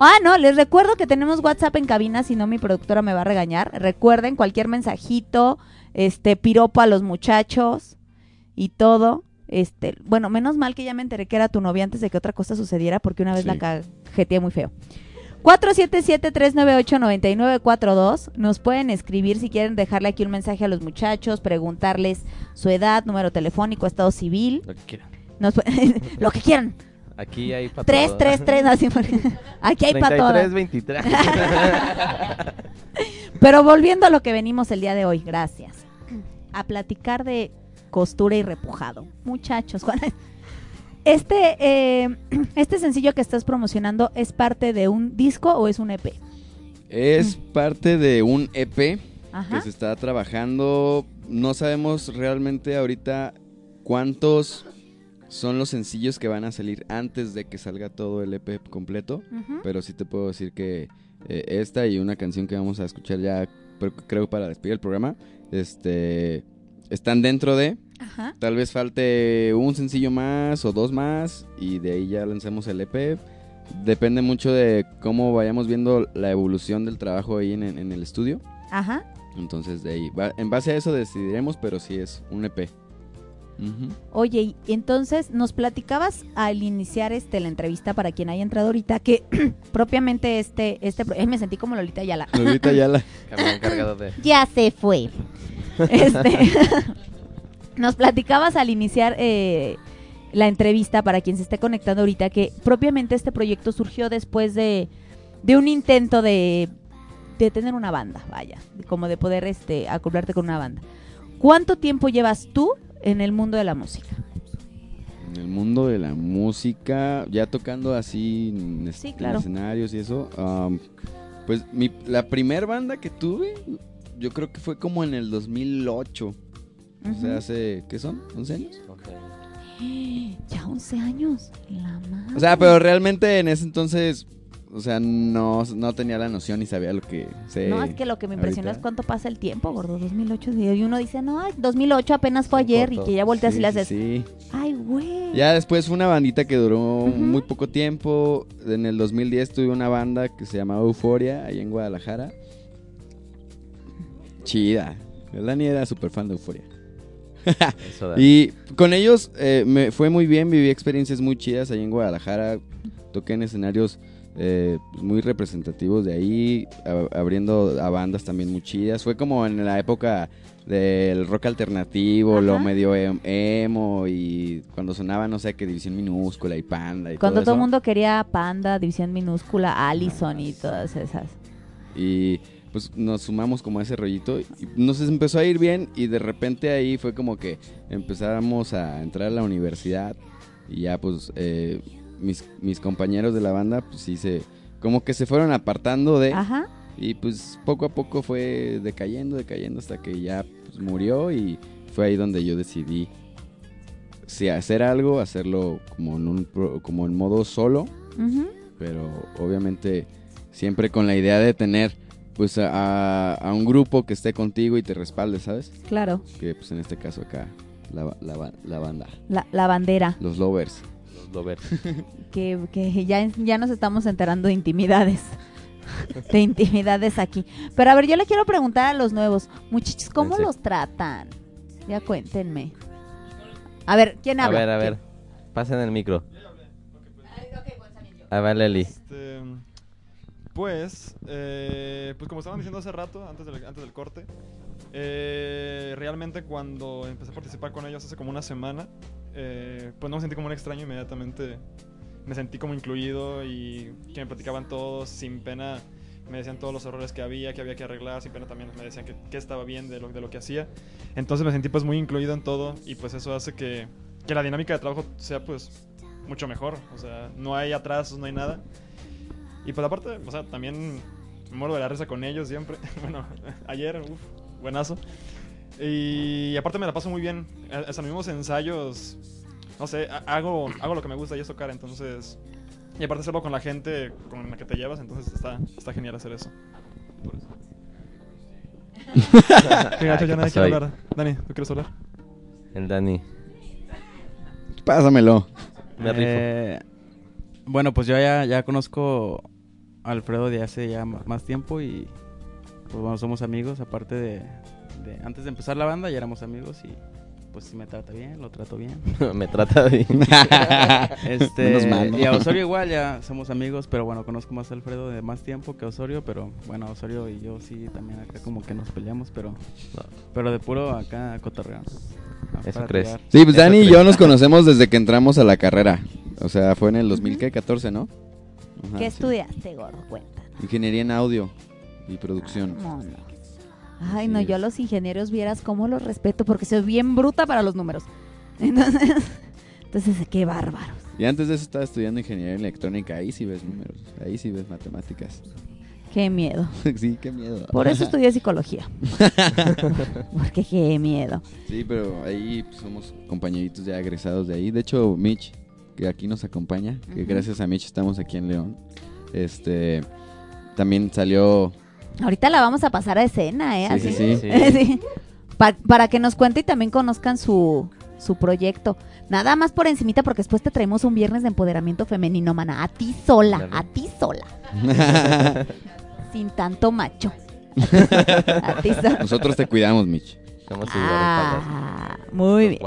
Speaker 6: Ah, no, les recuerdo que tenemos WhatsApp en cabina, si no mi productora me va a regañar. Recuerden cualquier mensajito, este piropo a los muchachos y todo. Este, bueno, menos mal que ya me enteré que era tu novia antes de que otra cosa sucediera porque una vez
Speaker 7: Sí.
Speaker 6: la cajeteé muy feo. 477-398-9942. Nos pueden escribir si quieren dejarle aquí un mensaje a los muchachos, preguntarles su edad, número telefónico, estado civil.
Speaker 8: Lo que quieran.
Speaker 6: Nos lo que quieran.
Speaker 8: Aquí hay para
Speaker 6: 3, 3, 3. Así, porque- aquí hay para todo.
Speaker 8: 33, 23.
Speaker 6: Pero volviendo a lo que venimos el día de hoy, gracias. A platicar de costura y repujado. Muchachos, Juan, este, eh, este sencillo que estás promocionando es parte de un disco o es un EP?
Speaker 7: Es parte de un EP
Speaker 6: Ajá.
Speaker 7: que se está trabajando. No sabemos realmente ahorita cuántos son los sencillos que van a salir antes de que salga todo el EP completo. Pero sí te puedo decir que eh, esta y una canción que vamos a escuchar ya, creo para despedir el programa, este, están dentro de.
Speaker 6: Ajá.
Speaker 7: Tal vez falte un sencillo más o dos más y de ahí ya lancemos el EP. Depende mucho de cómo vayamos viendo la evolución del trabajo ahí en, en el estudio.
Speaker 6: Ajá.
Speaker 7: Entonces de ahí, va- en base a eso decidiremos, pero sí es un EP.
Speaker 6: Oye, y entonces nos platicabas al iniciar este la entrevista para quien haya entrado ahorita que propiamente este este eh, me sentí como Lolita Ayala.
Speaker 7: Lolita
Speaker 8: encargado de.
Speaker 6: ya se fue. Este, nos platicabas al iniciar eh, la entrevista para quien se esté conectando ahorita que propiamente este proyecto surgió después de, de un intento de, de tener una banda, vaya, como de poder este acoplarte con una banda. ¿Cuánto tiempo llevas tú en el mundo de la música?
Speaker 7: En el mundo de la música, ya tocando así en,
Speaker 6: Sí,
Speaker 7: en
Speaker 6: claro.
Speaker 7: escenarios y eso. pues mi, la primer banda que tuve, yo creo que fue como en el 2008. O sea, hace, ¿qué son? ¿11 años?
Speaker 6: Ya 11 años. La madre.
Speaker 7: O sea, pero realmente en ese entonces, o sea, no, no tenía la noción ni sabía lo que sé.
Speaker 6: No, es que lo que me impresiona es cuánto pasa el tiempo, gordo. 2008. Y uno dice, no, ay, 2008 apenas fue ayer y que ya volteas y
Speaker 7: Sí,
Speaker 6: le
Speaker 7: sí,
Speaker 6: haces.
Speaker 7: sí.
Speaker 6: Ay, güey.
Speaker 7: Ya después fue una bandita que duró muy poco tiempo. En el 2010 tuve una banda que se llamaba Euforia, ahí en Guadalajara. Chida. Dani era súper fan de Euforia.
Speaker 8: Eso da.
Speaker 7: y con ellos eh, me fue muy bien, viví experiencias muy chidas ahí en Guadalajara. Toqué en escenarios eh, pues, muy representativos de ahí, a- abriendo a bandas también muy chidas. Fue como en la época del rock alternativo, lo medio em- emo y cuando sonaba, no sé, qué División Minúscula y Panda y
Speaker 6: Cuando todo el mundo quería Panda, División Minúscula, Allison y todas esas.
Speaker 7: Y pues nos sumamos como a ese rollito y nos empezó a ir bien y de repente ahí fue como que empezamos a entrar a la universidad y ya pues eh, mis, mis compañeros de la banda pues sí se como que se fueron apartando de
Speaker 6: Ajá.
Speaker 7: y pues poco a poco fue decayendo, decayendo hasta que ya pues, murió y fue ahí donde yo decidí si hacer algo, hacerlo como en un como en modo solo pero obviamente siempre con la idea de tener pues a, un grupo que esté contigo y te respalde, ¿sabes?
Speaker 6: Claro.
Speaker 7: Que pues en este caso acá la, la, ba- la banda,
Speaker 6: La, la bandera.
Speaker 7: los lovers.
Speaker 8: Los lovers.
Speaker 6: Que, que ya, ya nos estamos enterando de intimidades. De intimidades aquí. Pero a ver, yo le quiero preguntar a los nuevos. Muchachos, ¿cómo los tratan? Ya cuéntenme. A ver, ¿quién
Speaker 8: A
Speaker 6: habla?
Speaker 8: ver, a ver. Pasen el micro. A ver, Leli.
Speaker 9: Este, pues, eh, pues como estaban diciendo hace rato, antes del, antes del corte, eh, realmente cuando empecé a participar con ellos hace como una semana, eh, pues no me sentí como un extraño inmediatamente. Me sentí como incluido y que me platicaban todos sin pena. Me decían todos los errores que había, que había que arreglar. Sin pena también me decían que, que estaba bien de lo, de lo que hacía. Entonces me sentí pues muy incluido en todo y pues eso hace que, que la dinámica de trabajo sea pues mucho mejor. O sea, no hay atrasos, no hay nada. Y pues aparte, o sea, también me muero de la risa con ellos siempre. bueno, ayer, uff, buenazo. Y aparte me la paso muy bien. A- Hasta los mismos ensayos, no sé, ha- hago, hago lo que me gusta y es tocar, entonces... Y aparte hacerlo con la gente con la que te llevas, entonces está, está genial hacer eso. Por eso. Qué gacho,
Speaker 8: ¿Qué
Speaker 9: ya nadie quiere hablar. Dani, ¿tú quieres hablar?
Speaker 8: El Dani.
Speaker 7: Pásamelo.
Speaker 8: Me rifo.
Speaker 14: Eh, bueno, pues yo ya, ya conozco a Alfredo de hace ya más tiempo y pues bueno, somos amigos, aparte de, de- antes de empezar la banda ya éramos amigos y pues si me trata bien, lo trato bien.
Speaker 8: Me trata bien.
Speaker 14: este,
Speaker 7: Menos mal, ¿no?
Speaker 14: Y a Osorio igual, ya somos amigos, pero bueno, conozco más a Alfredo de más tiempo que a Osorio, pero bueno, Osorio y yo sí también acá como que nos peleamos, pero pero de puro acá cotorreo.
Speaker 8: Eso crees.
Speaker 14: tirar.
Speaker 7: Sí, pues
Speaker 8: Eso
Speaker 7: Dani y yo nos conocemos desde que entramos a la carrera. O sea, fue en el 2014, ¿no? Ajá,
Speaker 6: ¿Qué
Speaker 7: sí.
Speaker 6: estudiaste, gordo? Cuenta.
Speaker 7: Ingeniería en audio y producción.
Speaker 6: No, no. Ay, no, yo a los ingenieros vieras cómo los respeto porque soy bien bruta para los números. Entonces, entonces qué bárbaros.
Speaker 7: Y antes de eso estaba estudiando ingeniería electrónica. Ahí sí ves números. Ahí sí ves matemáticas.
Speaker 6: Qué miedo.
Speaker 7: sí, qué miedo.
Speaker 6: Por eso estudié psicología. porque qué miedo.
Speaker 7: Sí, pero ahí pues, somos compañeritos ya egresados de ahí. De hecho, Mitch, que aquí nos acompaña, que gracias a Mitch estamos aquí en León. Este también salió
Speaker 6: Ahorita la vamos a pasar a escena, ¿eh?
Speaker 7: Sí,
Speaker 6: Así.
Speaker 7: sí, sí.
Speaker 6: Sí. Pa- para que nos cuente y también conozcan su, su proyecto. Nada más por encimita porque después te traemos un viernes de empoderamiento femenino, mana. A ti sola, a ti sola. Sin tanto macho. A ti sola.
Speaker 7: Nosotros te cuidamos, Mitch.
Speaker 8: Somos
Speaker 6: Ah, muy bien.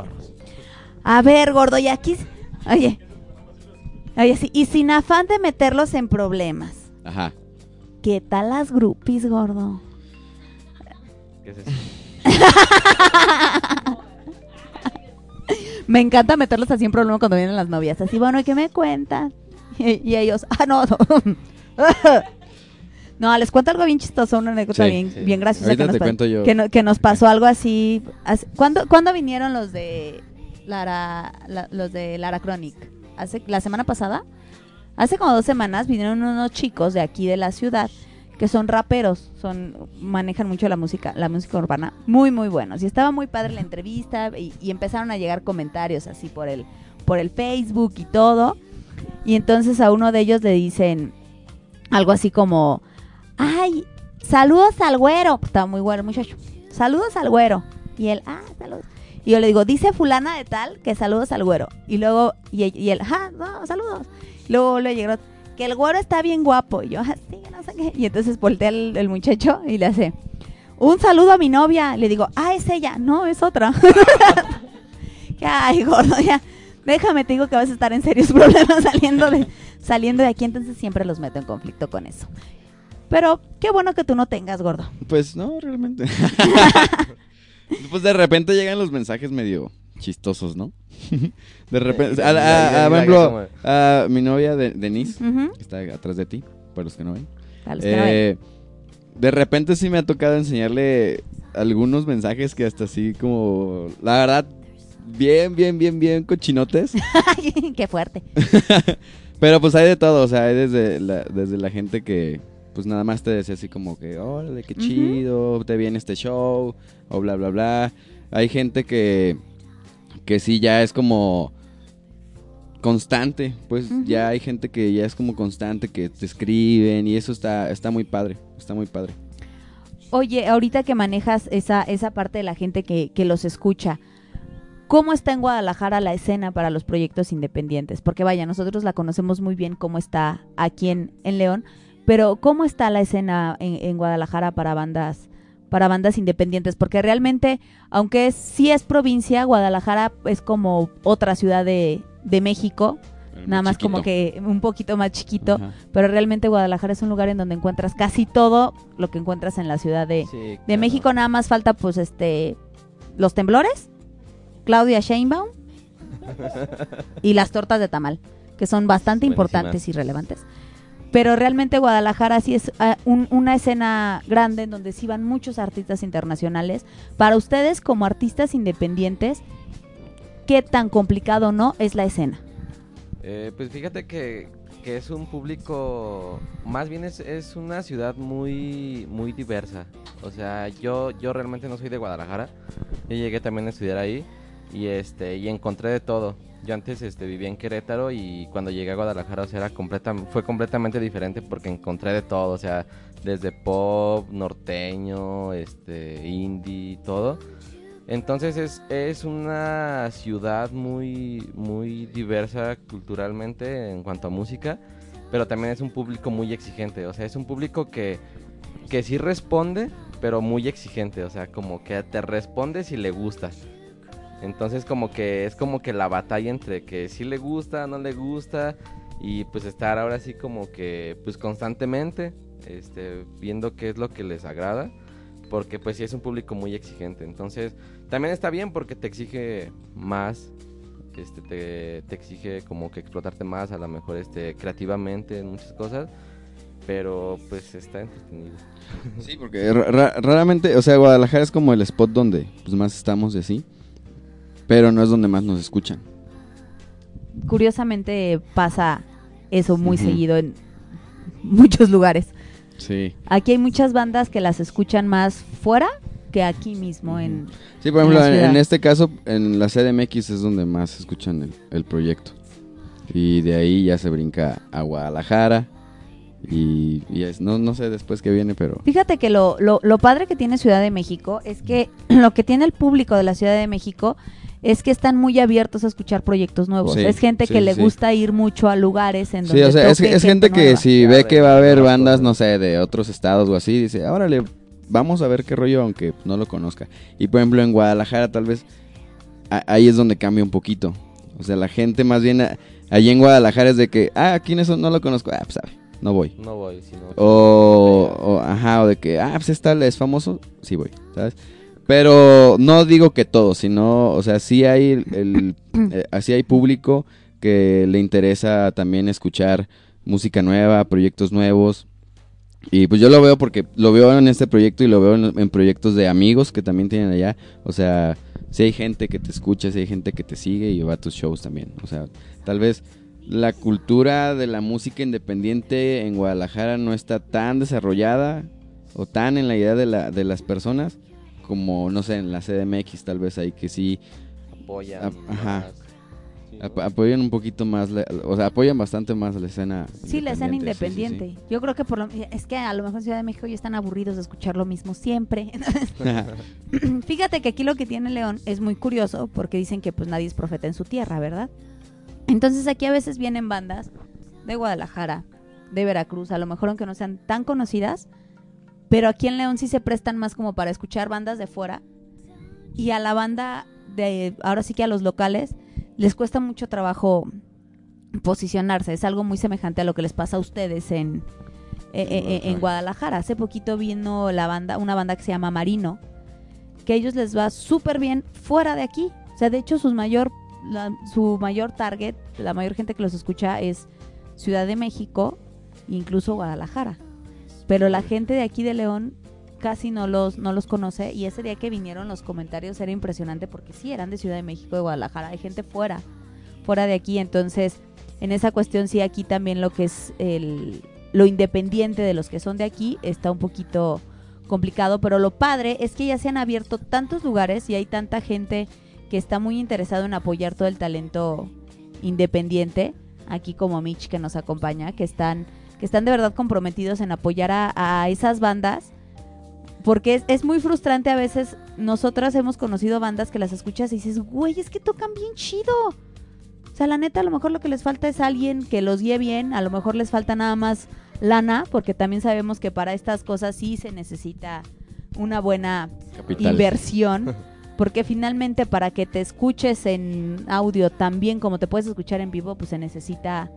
Speaker 6: A ver, gordo, y aquí... Oye. Oye, sí, y sin afán de meterlos en problemas.
Speaker 7: Ajá.
Speaker 6: ¿Qué tal las groupies, gordo?
Speaker 8: ¿Qué es eso?
Speaker 6: Me encanta meterlos así en problema cuando vienen las novias. Así, bueno, ¿y qué me cuentan? Y, y ellos, ah, no, no. No, les cuento algo bien chistoso, una anécdota
Speaker 7: Sí,
Speaker 6: bien,
Speaker 7: sí.
Speaker 6: bien graciosa que nos,
Speaker 7: te
Speaker 6: pa-
Speaker 7: cuento yo.
Speaker 6: que no- que nos pasó algo así. hace- ¿cuándo, cuándo vinieron los de Lara, la- los de Lara Chronic? ¿Hace, ¿La semana pasada? Hace como dos semanas vinieron unos chicos de aquí de la ciudad que son raperos, son manejan mucho la música, la música urbana, muy muy buenos. Y estaba muy padre la entrevista y, y empezaron a llegar comentarios así por el por el Facebook y todo. Y entonces a uno de ellos le dicen algo así como, ay, saludos al güero. Estaba muy bueno muchacho. Saludos al güero. Y él, ah, saludos. Y yo le digo, dice fulana de tal que saludos al güero. Y luego, y, y él, ah, no, saludos. Luego le llegó, que el güero está bien guapo. Y yo, ah, sí, no sé qué. Y entonces voltea el, el muchacho y le hace, un saludo a mi novia. Le digo, ah, es ella. No, es otra. Ay, gordo, ya. Déjame, te digo que vas a estar en serios problemas saliendo de, saliendo de aquí. Entonces siempre los meto en conflicto con eso. Pero qué bueno que tú no tengas, gordo.
Speaker 7: Pues no, realmente. pues de repente llegan los mensajes medio chistosos, ¿no? de repente, a, a- a- a- por ejemplo, a mi novia de, Denise, que está atrás de ti, para los que no ven.
Speaker 6: Para los que no
Speaker 7: Eh, de repente sí me ha tocado enseñarle algunos mensajes que hasta así como, la verdad, bien, bien, bien, bien cochinotes.
Speaker 6: Qué fuerte.
Speaker 7: Pero pues hay de todo, o sea, hay desde la, desde la gente que pues nada más te decía así como que, órale, qué chido, te viene este show, o bla, bla, bla. Hay gente que, que sí ya es como constante, pues ya hay gente que ya es como constante, que te escriben y eso está, está muy padre, está muy padre.
Speaker 6: Oye, ahorita que manejas esa, esa parte de la gente que, que los escucha, ¿cómo está en Guadalajara la escena para los proyectos independientes? Porque vaya, nosotros la conocemos muy bien cómo está aquí en, en León, pero ¿cómo está la escena en, en Guadalajara para bandas para bandas independientes? Porque realmente, aunque es, sí es provincia, Guadalajara es como otra ciudad de, de México, nada más
Speaker 7: chiquito.
Speaker 6: como que un poquito más chiquito,
Speaker 7: Ajá.
Speaker 6: pero realmente Guadalajara es un lugar en donde encuentras casi todo lo que encuentras en la ciudad de,
Speaker 8: Sí,
Speaker 6: de
Speaker 8: claro.
Speaker 6: México. Nada más falta pues este los temblores, Claudia Sheinbaum y las tortas de tamal, que son bastante
Speaker 8: Buenísimas.
Speaker 6: importantes y relevantes. Pero realmente Guadalajara sí es ah, un- una escena grande en donde sí van muchos artistas internacionales. Para ustedes como artistas independientes, ¿qué tan complicado no es la escena?
Speaker 8: Eh, pues fíjate que que es un público, más bien es, es una ciudad muy, muy diversa. O sea, yo, yo realmente no soy de Guadalajara. Yo llegué también a estudiar ahí y este y encontré de todo. Yo antes este, vivía en Querétaro y cuando llegué a Guadalajara o sea, fue completamente diferente porque encontré de todo, o sea, desde pop, norteño, este, indie, todo. Entonces es, es una ciudad muy, muy diversa culturalmente en cuanto a música, pero también es un público muy exigente, o sea, es un público que, que sí responde, pero muy exigente, o sea, como que te responde si le gusta. Entonces como que es como que la batalla entre que sí le gusta, no le gusta y pues estar ahora sí como que pues constantemente este, viendo qué es lo que les agrada porque pues sí es un público muy exigente. Entonces también está bien porque te exige más, este, te, te exige como que explotarte más a lo mejor este, creativamente en muchas cosas. Pero pues está entretenido.
Speaker 7: Sí, porque ra- ra- raramente, o sea, Guadalajara es como el spot donde pues, más estamos de así, pero no es donde más nos escuchan.
Speaker 6: Curiosamente pasa eso muy seguido en muchos lugares.
Speaker 7: Sí.
Speaker 6: Aquí hay muchas bandas que las escuchan más fuera que aquí mismo en
Speaker 7: Sí, por ejemplo, en, este caso, en la CDMX es donde más escuchan el, el proyecto. Y de ahí ya se brinca a Guadalajara. Y, y es- no, no sé después qué viene, pero...
Speaker 6: Fíjate que lo, lo, lo padre que tiene Ciudad de México es que lo que tiene el público de la Ciudad de México es que están muy abiertos a escuchar proyectos nuevos.
Speaker 7: Sí,
Speaker 6: es gente
Speaker 7: sí,
Speaker 6: que le
Speaker 7: sí.
Speaker 6: gusta ir mucho a lugares en donde
Speaker 7: Sí, o sea, es, es gente que
Speaker 6: nueva.
Speaker 7: si ve que va a haber bandas, no sé, de otros estados o así, dice, órale, vamos a ver qué rollo, aunque no lo conozca. Y por ejemplo, en Guadalajara tal vez, ahí es donde cambia un poquito. O sea, la gente más bien, allí en Guadalajara es de que, ah, ¿quiénes son? No lo conozco. Ah, pues sabe, no voy.
Speaker 8: No voy, si no-
Speaker 7: O, o, ajá, o de que, ah, pues es tal, es famoso, sí voy, ¿sabes? Pero no digo que todo, sino, o sea, sí hay el, el- eh, hay público que le interesa también escuchar música nueva, proyectos nuevos. Y pues yo lo veo porque lo veo en este proyecto y lo veo en, en proyectos de amigos que también tienen allá. O sea, si hay gente que te escucha, si hay gente que te sigue y va a tus shows también. O sea, tal vez la cultura de la música independiente en Guadalajara no está tan desarrollada o tan en la idea de, la, de las personas como, no sé, en la CDMX tal vez hay que sí
Speaker 8: Apoyan
Speaker 7: ap- ajá,
Speaker 8: más. Sí,
Speaker 7: ap- apoyan un poquito más, la- o sea, apoyan bastante más la escena
Speaker 6: Sí, la escena
Speaker 7: sí, sí, sí.
Speaker 6: independiente. Yo creo que por lo, es que a lo mejor en Ciudad de México ya están aburridos de escuchar lo mismo siempre. Fíjate que aquí lo que tiene León es muy curioso porque dicen que pues nadie es profeta en su tierra, ¿verdad? Entonces aquí a veces vienen bandas de Guadalajara, de Veracruz, a lo mejor aunque no sean tan conocidas, pero aquí en León sí se prestan más como para escuchar bandas de fuera y a la banda de ahora sí que a los locales les cuesta mucho trabajo posicionarse, es algo muy semejante a lo que les pasa a ustedes en eh, eh, eh, en Guadalajara. Hace poquito vino la banda, una banda que se llama Marino, que a ellos les va súper bien fuera de aquí. O sea, de hecho, su mayor, la- su mayor target, la mayor gente que los escucha es Ciudad de México, incluso Guadalajara. Pero la gente de aquí de León casi no los, no los conoce y ese día que vinieron los comentarios era impresionante porque sí eran de Ciudad de México, de Guadalajara, hay gente fuera, fuera de aquí, entonces en esa cuestión sí aquí también lo que es el, lo independiente de los que son de aquí está un poquito complicado, pero lo padre es que ya se han abierto tantos lugares y hay tanta gente que está muy interesado en apoyar todo el talento independiente, aquí como Mitch que nos acompaña, que están, que están de verdad comprometidos en apoyar a, a esas bandas, porque es, es muy frustrante a veces, nosotras hemos conocido bandas que las escuchas y dices, güey, es que tocan bien chido. O sea, la neta, a lo mejor lo que les falta es alguien que los guíe bien, a lo mejor les falta nada más lana, porque también sabemos que para estas cosas sí se necesita una buena
Speaker 7: Capital.
Speaker 6: inversión, porque finalmente para que te escuches en audio tan bien como te puedes escuchar en vivo, pues se necesita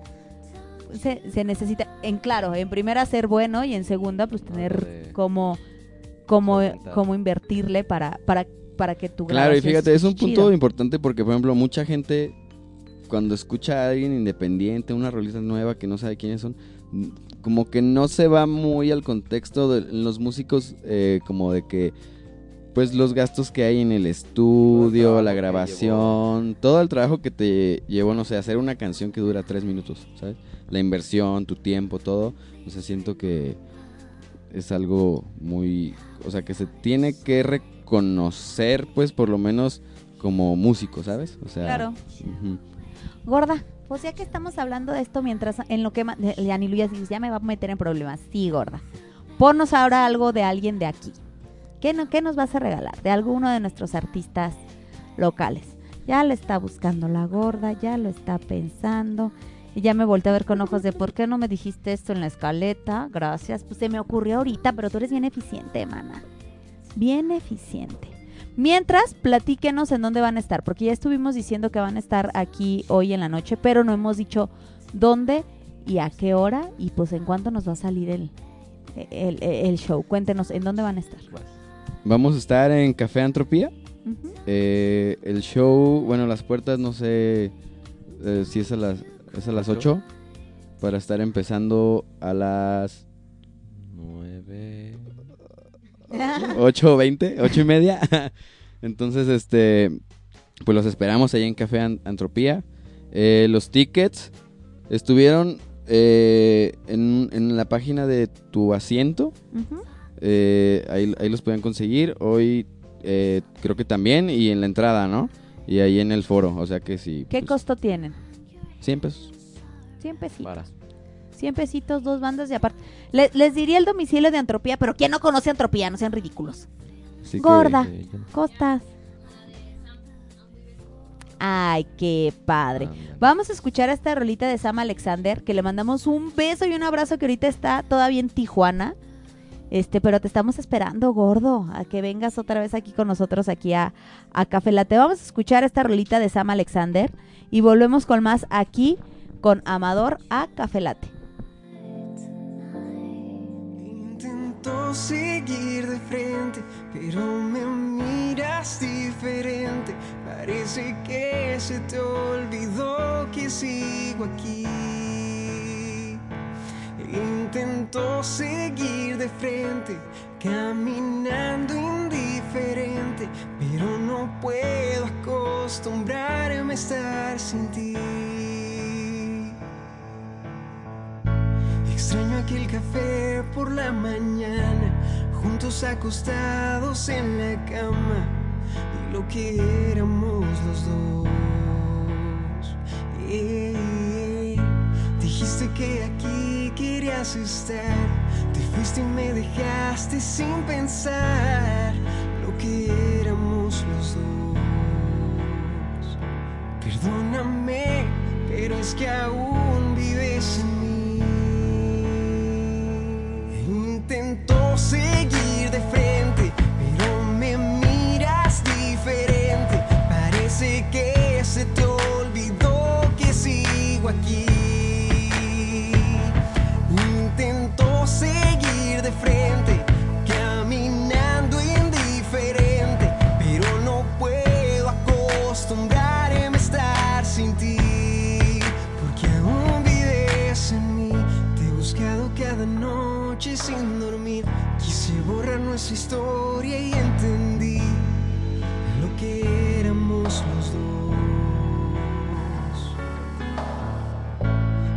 Speaker 6: se, se necesita en claro, en primera ser bueno y en segunda pues tener como como como invertirle para para para que tu
Speaker 7: Claro, y fíjate, es un punto
Speaker 6: chido.
Speaker 7: importante porque, por ejemplo, mucha gente cuando escucha a alguien independiente, una rolita nueva que no sabe quiénes son, como que no se va muy al contexto de los músicos, eh, como de que pues los gastos que hay en el estudio, la grabación, todo el trabajo que te llevó, no sé, hacer una canción que dura tres minutos, ¿sabes? La inversión, tu tiempo, todo. O sea, siento que es algo muy, o sea, que se tiene que reconocer, pues, por lo menos como músico, ¿sabes? O sea,
Speaker 6: Claro. Gorda, pues ya que estamos hablando de esto mientras en lo que ya dice, ya me va a meter en problemas. Sí, gorda. Ponnos ahora algo de alguien de aquí. ¿Qué, no, ¿Qué nos vas a regalar? De alguno de nuestros artistas locales. Ya le está buscando la gorda, ya lo está pensando. Y ya me volteé a ver con ojos de ¿por qué no me dijiste esto en la escaleta? Gracias. Pues se me ocurrió ahorita, pero tú eres bien eficiente, mana. Bien eficiente. Mientras, platíquenos en dónde van a estar, porque ya estuvimos diciendo que van a estar aquí hoy en la noche, pero no hemos dicho dónde y a qué hora y pues en cuánto nos va a salir el, el, el show. Cuéntenos en dónde van a estar.
Speaker 7: Vamos a estar en Café Antropía. Eh, el show, bueno, las puertas no sé eh, si es a las, es a las 8 para estar empezando a las
Speaker 8: 9.
Speaker 7: 8 o 20, 8 y media. Entonces, este, pues los esperamos ahí en Café An- Antropía. Eh, los tickets estuvieron eh, en, en la página de tu asiento. Eh, ahí, ahí los pueden conseguir. Hoy eh, creo que también. Y en la entrada, ¿no? Y ahí en el foro. O sea que sí.
Speaker 6: ¿Qué
Speaker 7: pues,
Speaker 6: costo tienen?
Speaker 7: 100 pesos.
Speaker 6: 100 pesitos.
Speaker 8: Para.
Speaker 6: 100 pesitos, dos bandas y aparte. Le- les diría el domicilio de Antropía, pero ¿quién no conoce Antropía? No sean ridículos.
Speaker 7: Así que-
Speaker 6: Gorda,
Speaker 7: que ya no-
Speaker 6: Costas. Ay, qué padre. Vamos a escuchar esta rolita de Sam Alexander, que le mandamos un beso y un abrazo que ahorita está todavía en Tijuana. Este, pero te estamos esperando, gordo, a que vengas otra vez aquí con nosotros aquí a, a Café Latte. Vamos a escuchar esta rolita de Sam Alexander y volvemos con más aquí con Amador a Café Latte.
Speaker 15: Intento seguir de frente, pero me miras diferente. Parece que se te olvidó que sigo aquí. Intento seguir de frente, caminando indiferente, pero no puedo acostumbrarme a estar sin ti. Extraño aquel café por la mañana, juntos acostados en la cama, y lo que éramos los dos. Eh, Dijiste que aquí querías estar, te fuiste y me dejaste sin pensar lo que éramos los dos. Perdóname, pero es que aún vives en mí. Intento seguir de frente, pero me miras diferente. Parece que se te olvidó que sigo aquí. Sin dormir, quise borrar nuestra historia y entendí lo que éramos los dos.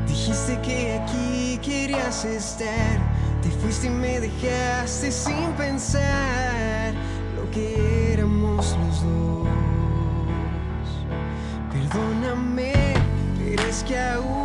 Speaker 15: Dijiste que aquí querías estar. Te fuiste y me dejaste sin pensar lo que éramos los dos. Perdóname, pero es que aún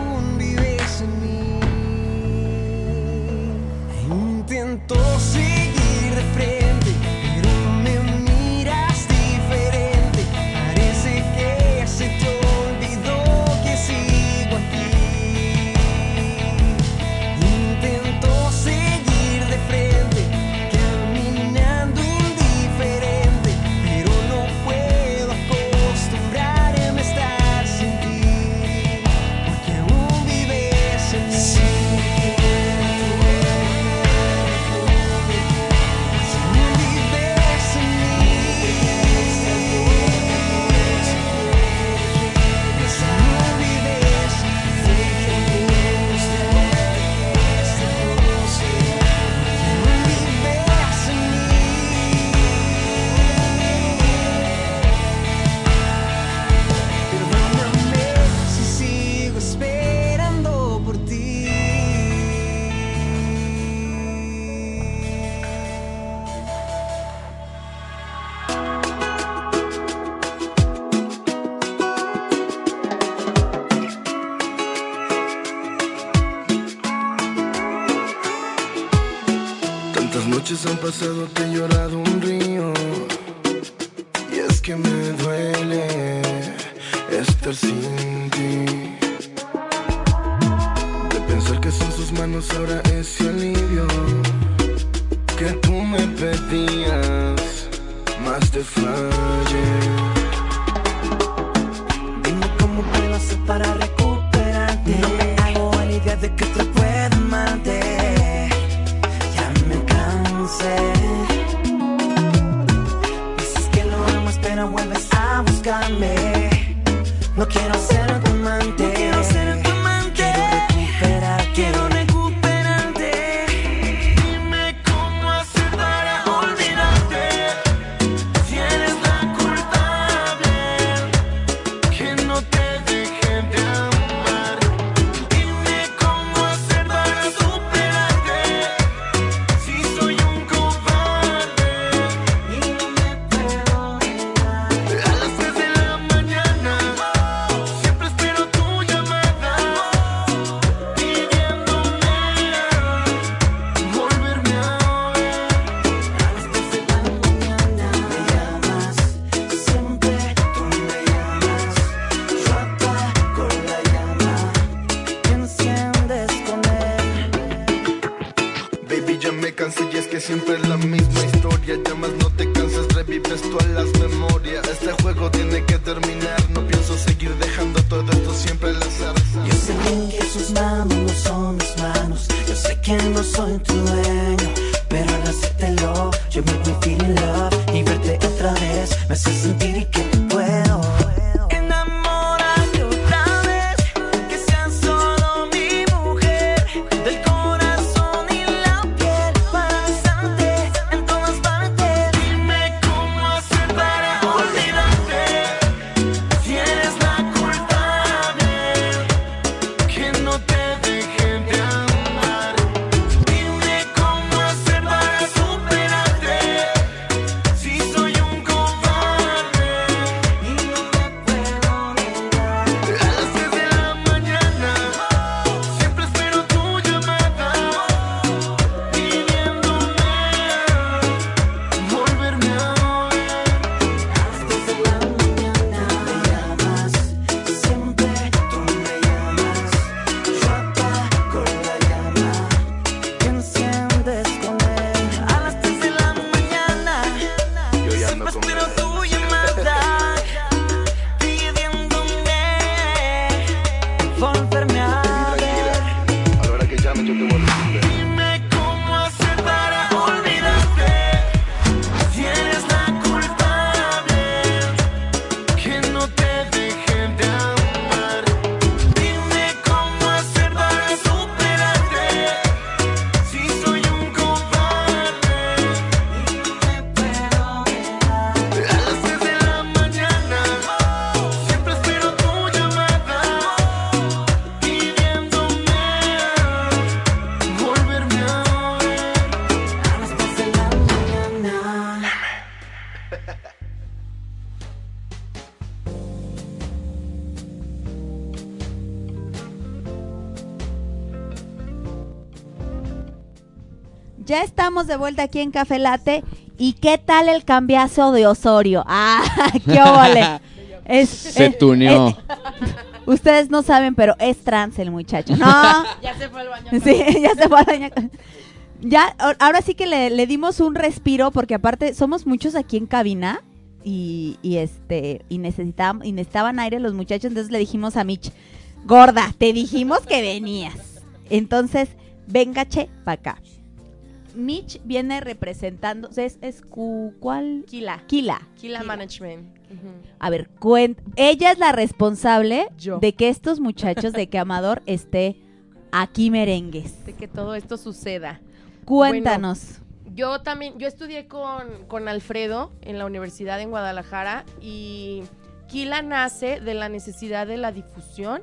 Speaker 10: pasado que
Speaker 6: estamos de vuelta aquí en Café Late. ¿Y qué tal el cambiazo de Osorio? ¡Ah! ¡Qué óvole! Es-
Speaker 7: Se
Speaker 6: es-
Speaker 7: tuneó.
Speaker 6: es- ustedes no saben, pero es trans el muchacho. No.
Speaker 16: Ya se fue al baño.
Speaker 6: Sí, ya se fue al baño. Ya, ahora sí que le, le dimos un respiro porque aparte somos muchos aquí en cabina y, y este y necesitaban y necesitaban aire los muchachos, entonces le dijimos a Mitch, gorda, te dijimos que venías. Entonces, venga che para acá. Mitch viene representando, es, es cu- ¿cuál?
Speaker 16: Kila.
Speaker 6: Kila.
Speaker 16: Kila Management.
Speaker 6: A ver, cuen- ella es la responsable
Speaker 16: Yo.
Speaker 6: de que estos muchachos de que Amador esté aquí merengues.
Speaker 16: De que todo esto suceda.
Speaker 6: Cuéntanos.
Speaker 16: Bueno, yo también, yo estudié con, con Alfredo en la universidad en Guadalajara y Kila nace de la necesidad de la difusión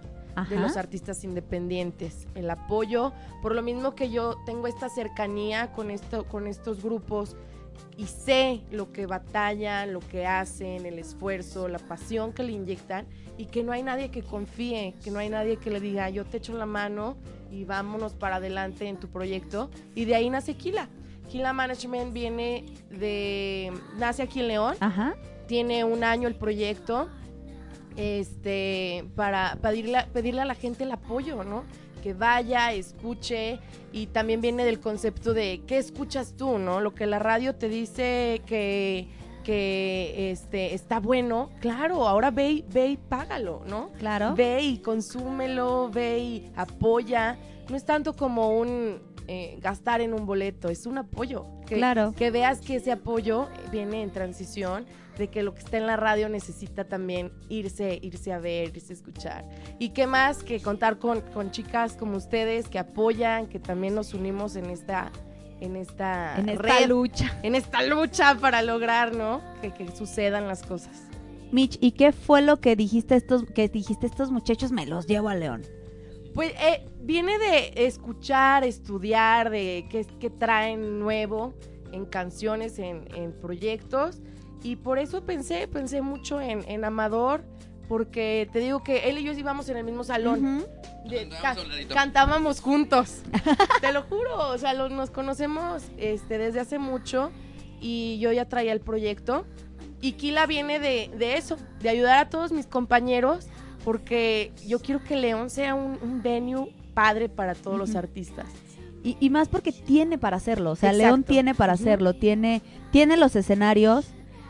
Speaker 16: de los artistas independientes, el apoyo, por lo mismo que yo tengo esta cercanía con esto, con estos grupos y sé lo que batallan, lo que hacen, el esfuerzo, la pasión que le inyectan y que no hay nadie que confíe, que no hay nadie que le diga yo te echo la mano y vámonos para adelante en tu proyecto y de ahí nace Kila. Kila Management viene de. Nace aquí en León.
Speaker 6: Ajá.
Speaker 16: Tiene un año el proyecto. Este. Para pedirle, pedirle a la gente el apoyo, ¿no? Que vaya, escuche. Y también viene del concepto de qué escuchas tú, ¿no? Lo que la radio te dice que que este está bueno, claro, ahora ve y, ve y págalo, ¿no?
Speaker 6: Claro.
Speaker 16: Ve y consúmelo, ve y apoya. No es tanto como un eh, gastar en un boleto, es un apoyo. Que,
Speaker 6: Claro.
Speaker 16: Que veas que ese apoyo viene en transición, de que lo que está en la radio necesita también irse, irse a ver, irse a escuchar. Y qué más que contar con, con chicas como ustedes que apoyan, que también nos unimos en esta en esta,
Speaker 6: En esta
Speaker 16: red,
Speaker 6: lucha.
Speaker 16: En esta lucha para lograr, ¿no? Que, que sucedan las cosas.
Speaker 6: Mitch, ¿y qué fue lo que dijiste estos que dijiste estos muchachos me los llevo a León?
Speaker 16: Pues eh, viene de escuchar, estudiar, de qué, qué traen nuevo en canciones, en, en proyectos. Y por eso pensé, pensé mucho en, en Amador, porque te digo que él y yo íbamos en el mismo salón. De- ca- cantábamos juntos. te lo juro, o sea, lo- nos conocemos este, desde hace mucho y yo ya traía el proyecto. Y Kila viene de, de eso, de ayudar a todos mis compañeros, porque yo quiero que León sea un, un venue padre para todos los
Speaker 6: Ujú.
Speaker 16: artistas.
Speaker 6: Y, y más porque tiene para hacerlo, o sea,
Speaker 16: Exacto.
Speaker 6: León tiene para hacerlo, tiene, tiene los escenarios,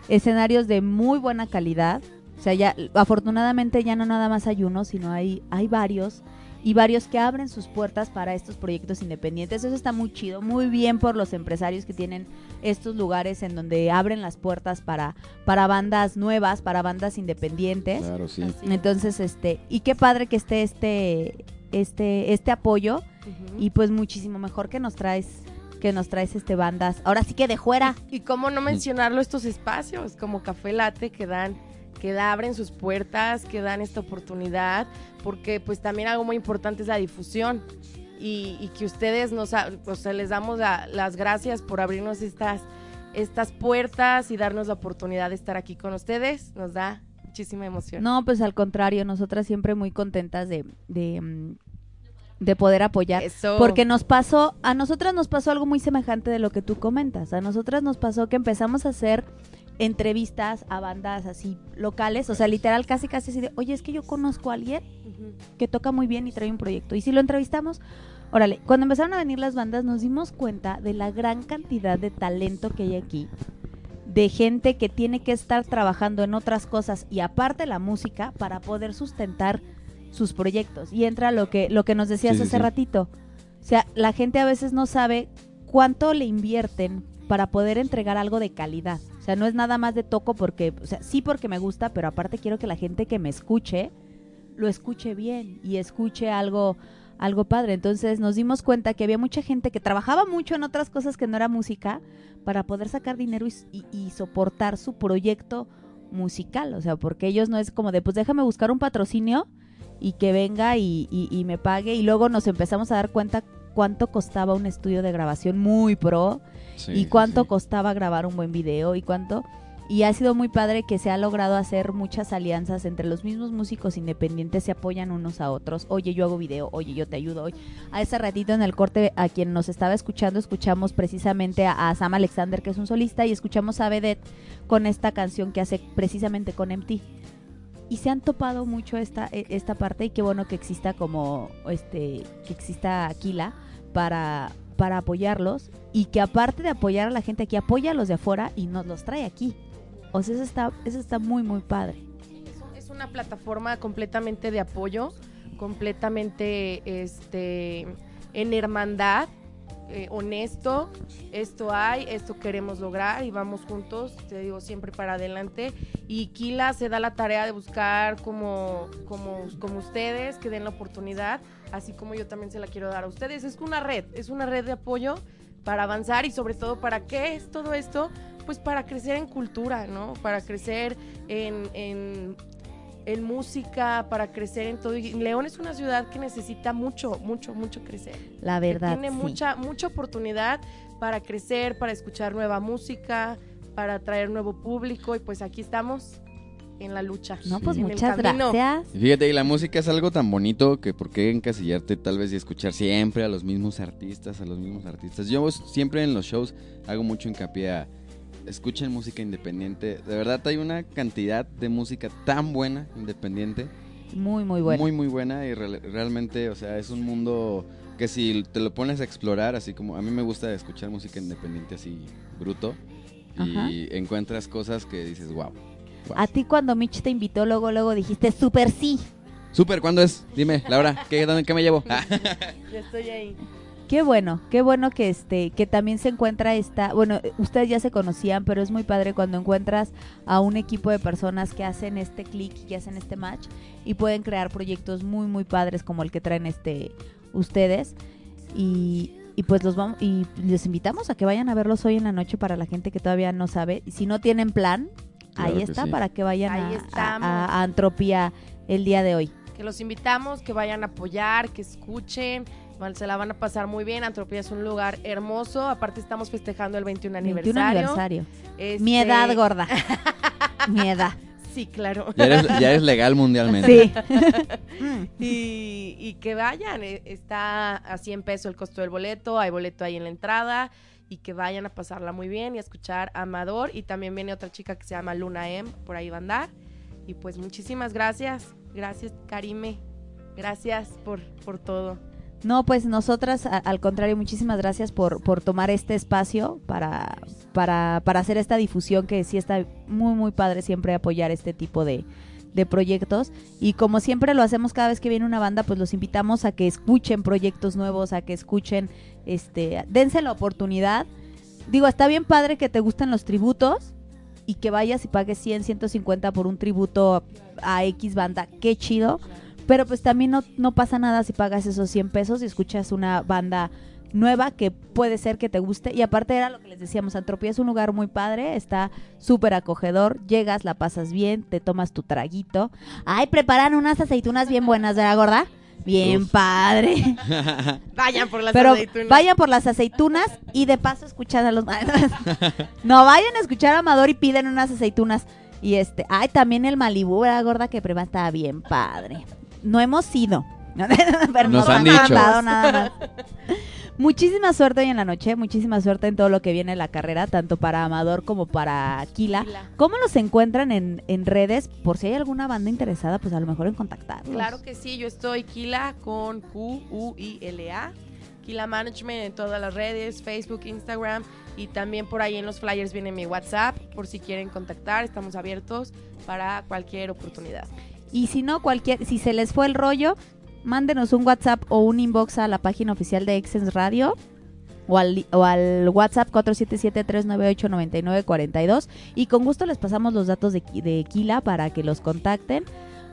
Speaker 6: escenarios de muy buena calidad, o sea, ya afortunadamente ya no nada más hay uno, sino hay, hay varios, y varios que abren sus puertas para estos proyectos independientes, eso está muy chido, muy bien por los empresarios que tienen estos lugares en donde abren las puertas para, para bandas nuevas, para bandas independientes.
Speaker 7: Claro, sí.
Speaker 6: Entonces, este, y qué padre que esté este, este, este apoyo. Y pues muchísimo mejor que nos traes, que nos traes este bandas. Ahora sí que de fuera.
Speaker 16: Y cómo no mencionarlo estos espacios como Café Late que dan que da- abren sus puertas, que dan esta oportunidad, porque pues también algo muy importante es la difusión y, y que ustedes nos, sea, les damos la- las gracias por abrirnos estas, estas puertas y darnos la oportunidad de estar aquí con ustedes, nos da muchísima emoción.
Speaker 6: No, pues al contrario, nosotras siempre muy contentas de, de, mm, de poder apoyar.
Speaker 16: Eso.
Speaker 6: Porque nos pasó, a nosotras nos pasó algo muy semejante de lo que tú comentas. A nosotras nos pasó que empezamos a hacer entrevistas a bandas así locales, o sea, literal casi casi así de, oye, es que yo conozco a alguien que toca muy bien y trae un proyecto. Y si lo entrevistamos, órale, cuando empezaron a venir las bandas nos dimos cuenta de la gran cantidad de talento que hay aquí, de gente que tiene que estar trabajando en otras cosas y aparte la música para poder sustentar sus proyectos. Y entra lo que, lo que nos decías
Speaker 7: Sí,
Speaker 6: hace
Speaker 7: sí.
Speaker 6: ratito. O sea, la gente a veces no sabe cuánto le invierten para poder entregar algo de calidad. O sea, no es nada más de toco porque, o sea, sí porque me gusta, pero aparte quiero que la gente que me escuche lo escuche bien y escuche algo algo padre. Entonces nos dimos cuenta que había mucha gente que trabajaba mucho en otras cosas que no era música para poder sacar dinero y, y- y soportar su proyecto musical. O sea, porque ellos no es como de, pues déjame buscar un patrocinio y que venga y, y- y me pague. Y luego nos empezamos a dar cuenta cuánto costaba un estudio de grabación muy pro
Speaker 7: Sí,
Speaker 6: y cuánto
Speaker 7: sí.
Speaker 6: costaba grabar un buen video y cuánto y ha sido muy padre que se ha logrado hacer muchas alianzas entre los mismos músicos independientes se apoyan unos a otros oye yo hago video oye yo te ayudo hoy a ese ratito en el corte a quien nos estaba escuchando escuchamos precisamente a, a Sam Alexander que es un solista y escuchamos a Vedette con esta canción que hace precisamente con MT y se han topado mucho esta, e- esta parte y qué bueno que exista como este que exista Aquila para para apoyarlos y que aparte de apoyar a la gente aquí apoya a los de afuera y nos los trae aquí. O sea eso está eso está muy muy padre.
Speaker 16: Es una plataforma completamente de apoyo, completamente este en hermandad, eh, honesto. Esto hay, esto queremos lograr y vamos juntos, te digo, siempre para adelante. Y Kila se da la tarea de buscar como, como, como ustedes, que den la oportunidad, así como yo también se la quiero dar a ustedes. Es una red, es una red de apoyo para avanzar y sobre todo para qué es todo esto, pues para crecer en cultura, ¿no? Para crecer en, en, en música, para crecer en todo. Y León es una ciudad que necesita mucho, mucho, mucho crecer.
Speaker 6: La
Speaker 16: Que
Speaker 6: verdad,
Speaker 16: Tiene
Speaker 6: sí.
Speaker 16: mucha, mucha oportunidad para crecer, para escuchar nueva música, para atraer nuevo público y pues aquí estamos. en la lucha.
Speaker 6: No, pues
Speaker 16: en el
Speaker 6: muchas
Speaker 16: camino.
Speaker 6: gracias.
Speaker 7: Y fíjate, y la música es algo tan bonito que por qué encasillarte tal vez y escuchar siempre a los mismos artistas, a los mismos artistas. Yo siempre en los shows hago mucho hincapié a escuchen música independiente. De verdad hay una cantidad de música tan buena independiente.
Speaker 6: Muy, muy buena.
Speaker 7: Muy, muy buena y real- realmente, o sea, es un mundo que si te lo pones a explorar, así como a mí me gusta escuchar música independiente así bruto y
Speaker 6: Ajá.
Speaker 7: encuentras cosas que dices, wow.
Speaker 6: A ti cuando Mitch te invitó, luego, luego dijiste, súper sí.
Speaker 7: Super, ¿cuándo es? Dime, Laura, ¿qué, dónde- qué me llevo?
Speaker 16: Ya estoy ahí.
Speaker 6: Qué bueno, qué bueno que este, que también se encuentra esta, bueno, eh, ustedes ya se conocían, pero es muy padre cuando encuentras a un equipo de personas que hacen este click, que hacen este match y pueden crear proyectos muy muy padres como el que traen este ustedes y, y pues los vamos y les invitamos a que vayan a verlos hoy en la noche para la gente que todavía no sabe. Y si no tienen plan,
Speaker 16: Claro
Speaker 6: ahí está
Speaker 16: sí.
Speaker 6: para que vayan a- a Antropía el día de hoy.
Speaker 16: Que los invitamos, que vayan a apoyar, que escuchen. Bueno, Se la van a pasar muy bien. Antropía es un lugar hermoso. Aparte, estamos festejando el 21
Speaker 6: 21
Speaker 16: aniversario.
Speaker 6: aniversario.
Speaker 16: Este-
Speaker 6: Mi edad gorda. Mi edad.
Speaker 16: Sí, claro.
Speaker 7: Ya eres, ya eres legal mundialmente.
Speaker 16: y, y que vayan. eh, Está a 100 pesos el costo del boleto. Hay boleto ahí en la entrada. Y que vayan a pasarla muy bien y a escuchar a Amador. Y también viene otra chica que se llama Luna M. Por ahí va a andar. Y pues muchísimas gracias. Gracias, Karime. Gracias por, por todo.
Speaker 6: No, pues nosotras, al contrario, muchísimas gracias por, por tomar este espacio para, para, para hacer esta difusión que sí está muy, muy padre siempre apoyar este tipo de, de proyectos. Y como siempre lo hacemos cada vez que viene una banda, pues los invitamos a que escuchen proyectos nuevos, a que escuchen, este, dense la oportunidad. Digo, está bien padre que te gusten los tributos y que vayas y pagues 100, 150 por un tributo a X banda, qué chido. Pero pues también no, no pasa nada si pagas esos 100 pesos y escuchas una banda nueva que puede ser que te guste. Y aparte era lo que les decíamos, Antropía es un lugar muy padre, está súper acogedor, llegas, la pasas bien, te tomas tu traguito. Ay, preparan unas aceitunas bien buenas, ¿verdad, gorda? Bien padre.
Speaker 16: Vayan por las
Speaker 6: Pero
Speaker 16: aceitunas.
Speaker 6: vayan por las aceitunas y de paso escuchan a los no, vayan a escuchar a Amador y piden unas aceitunas. Y este, ay, también el Malibú, ¿verdad, gorda? Que prueba está bien padre. No hemos ido. Pero
Speaker 7: Nos
Speaker 6: nos
Speaker 7: han dicho.
Speaker 6: mandado nada más. Muchísima suerte hoy en la noche, muchísima suerte en todo lo que viene en la carrera, tanto para Amador como para Kila. ¿Cómo los encuentran en, en redes? Por si hay alguna banda interesada, pues a lo mejor en contactarlos.
Speaker 16: Claro que sí, yo estoy Kila con Q-U-I-L-A. Kila Management en todas las redes, Facebook, Instagram y también por ahí en los flyers viene mi WhatsApp por si quieren contactar, estamos abiertos para cualquier oportunidad.
Speaker 6: Y si no, cualquier, si se les fue el rollo, mándenos un WhatsApp o un inbox a la página oficial de Exens Radio o al, o al WhatsApp 477-398-9942 y con gusto les pasamos los datos de, de Kila para que los contacten.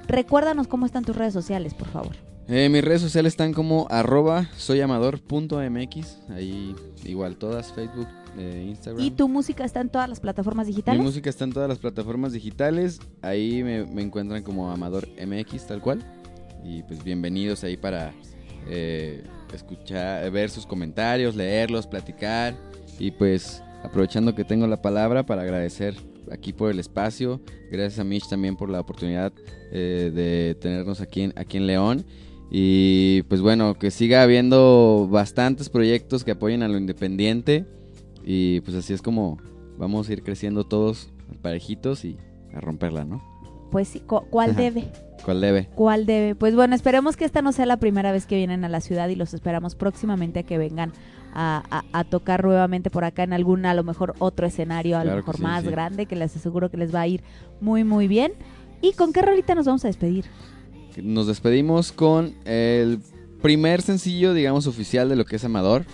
Speaker 6: Recuérdanos cómo están tus redes sociales, por favor.
Speaker 7: Eh, mis redes sociales están como arroba soyamador.mx. Ahí igual todas, Facebook, eh, Instagram.
Speaker 6: ¿Y tu música está en todas las plataformas
Speaker 7: Mi
Speaker 6: digitales?
Speaker 7: música está en todas las plataformas digitales. Ahí me, me encuentran como Amador MX, tal cual. Y pues bienvenidos ahí para eh, escuchar, ver sus comentarios, leerlos, platicar. Y pues aprovechando que tengo la palabra para agradecer aquí por el espacio. Gracias a Mitch también por la oportunidad eh, de tenernos aquí en, aquí en León. Y pues bueno, que siga habiendo bastantes proyectos que apoyen a lo independiente. Y pues así es como vamos a ir creciendo todos parejitos y a romperla, ¿no?
Speaker 6: Pues sí, cu- ¿cuál
Speaker 7: Ajá.
Speaker 6: debe?
Speaker 7: ¿Cuál debe?
Speaker 6: ¿Cuál debe? Pues bueno, esperemos que esta no sea la primera vez que vienen a la ciudad y los esperamos próximamente a que vengan a, a- a tocar nuevamente por acá en algún, a lo mejor otro escenario, a
Speaker 7: Claro
Speaker 6: lo mejor
Speaker 7: sí,
Speaker 6: más
Speaker 7: sí.
Speaker 6: grande, que les aseguro que les va a ir muy, muy bien. ¿Y con qué rolita nos vamos a despedir?
Speaker 7: Nos despedimos con el primer sencillo, digamos, oficial de lo que es Amador,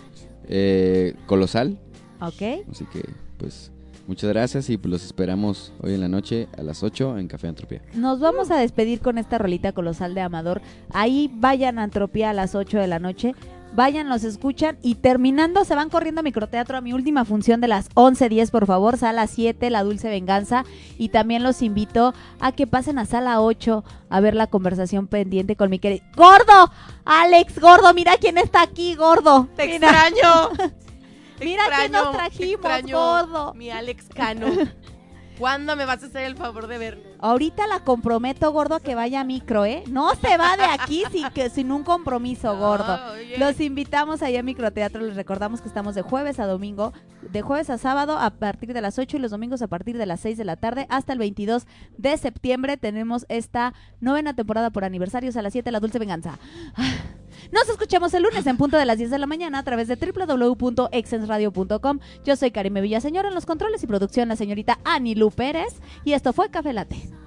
Speaker 7: eh, Colosal.
Speaker 6: ¿Ok?
Speaker 7: Así que, pues, muchas gracias y pues los esperamos hoy en la noche a las 8 en Café Antropía.
Speaker 6: Nos vamos a despedir con esta rolita colosal de Amador. Ahí vayan a Antropía a las 8 de la noche. Vayan, los escuchan y terminando se van corriendo a microteatro a mi última función de las 11.10, por favor, sala 7, La Dulce Venganza. Y también los invito a que pasen a sala 8 a ver la conversación pendiente con mi querido... ¡Gordo! Alex, gordo, mira quién está aquí, gordo.
Speaker 16: ¡Te
Speaker 6: Mira.
Speaker 16: extraño!
Speaker 6: Mira quién nos
Speaker 16: Extraño,
Speaker 6: trajimos,
Speaker 16: extraño
Speaker 6: gordo.
Speaker 16: Mi Alex Cano. ¿Cuándo me vas a hacer el favor de vernos?
Speaker 10: Ahorita la comprometo, gordo, a que vaya a micro, ¿eh? No se va de aquí sin, que, sin un compromiso, gordo. Los invitamos allá a Microteatro. Les recordamos que estamos de jueves a domingo, de jueves a sábado a partir de las 8 y los domingos a partir de las 6 de la tarde hasta el 22 de septiembre. Tenemos esta novena temporada por aniversarios a las 7, La Dulce Venganza. Nos escuchamos el lunes en punto de las 10 de la mañana a través de www.exensradio.com. Yo soy Karime Villaseñor en los controles y producción la señorita Ani Lu Pérez y esto fue Café Latte.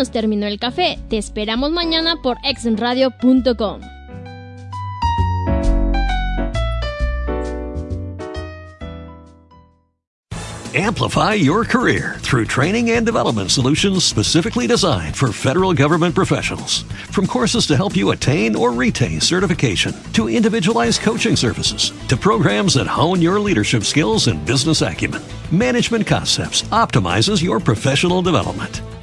Speaker 5: Nos terminó el café. Te esperamos mañana por exenradio.com.
Speaker 17: Amplify your career through training and development solutions specifically designed for federal government professionals. From courses to help you attain or retain certification, to individualized coaching services, to programs that hone your leadership skills and business acumen, Management Concepts optimizes your professional development.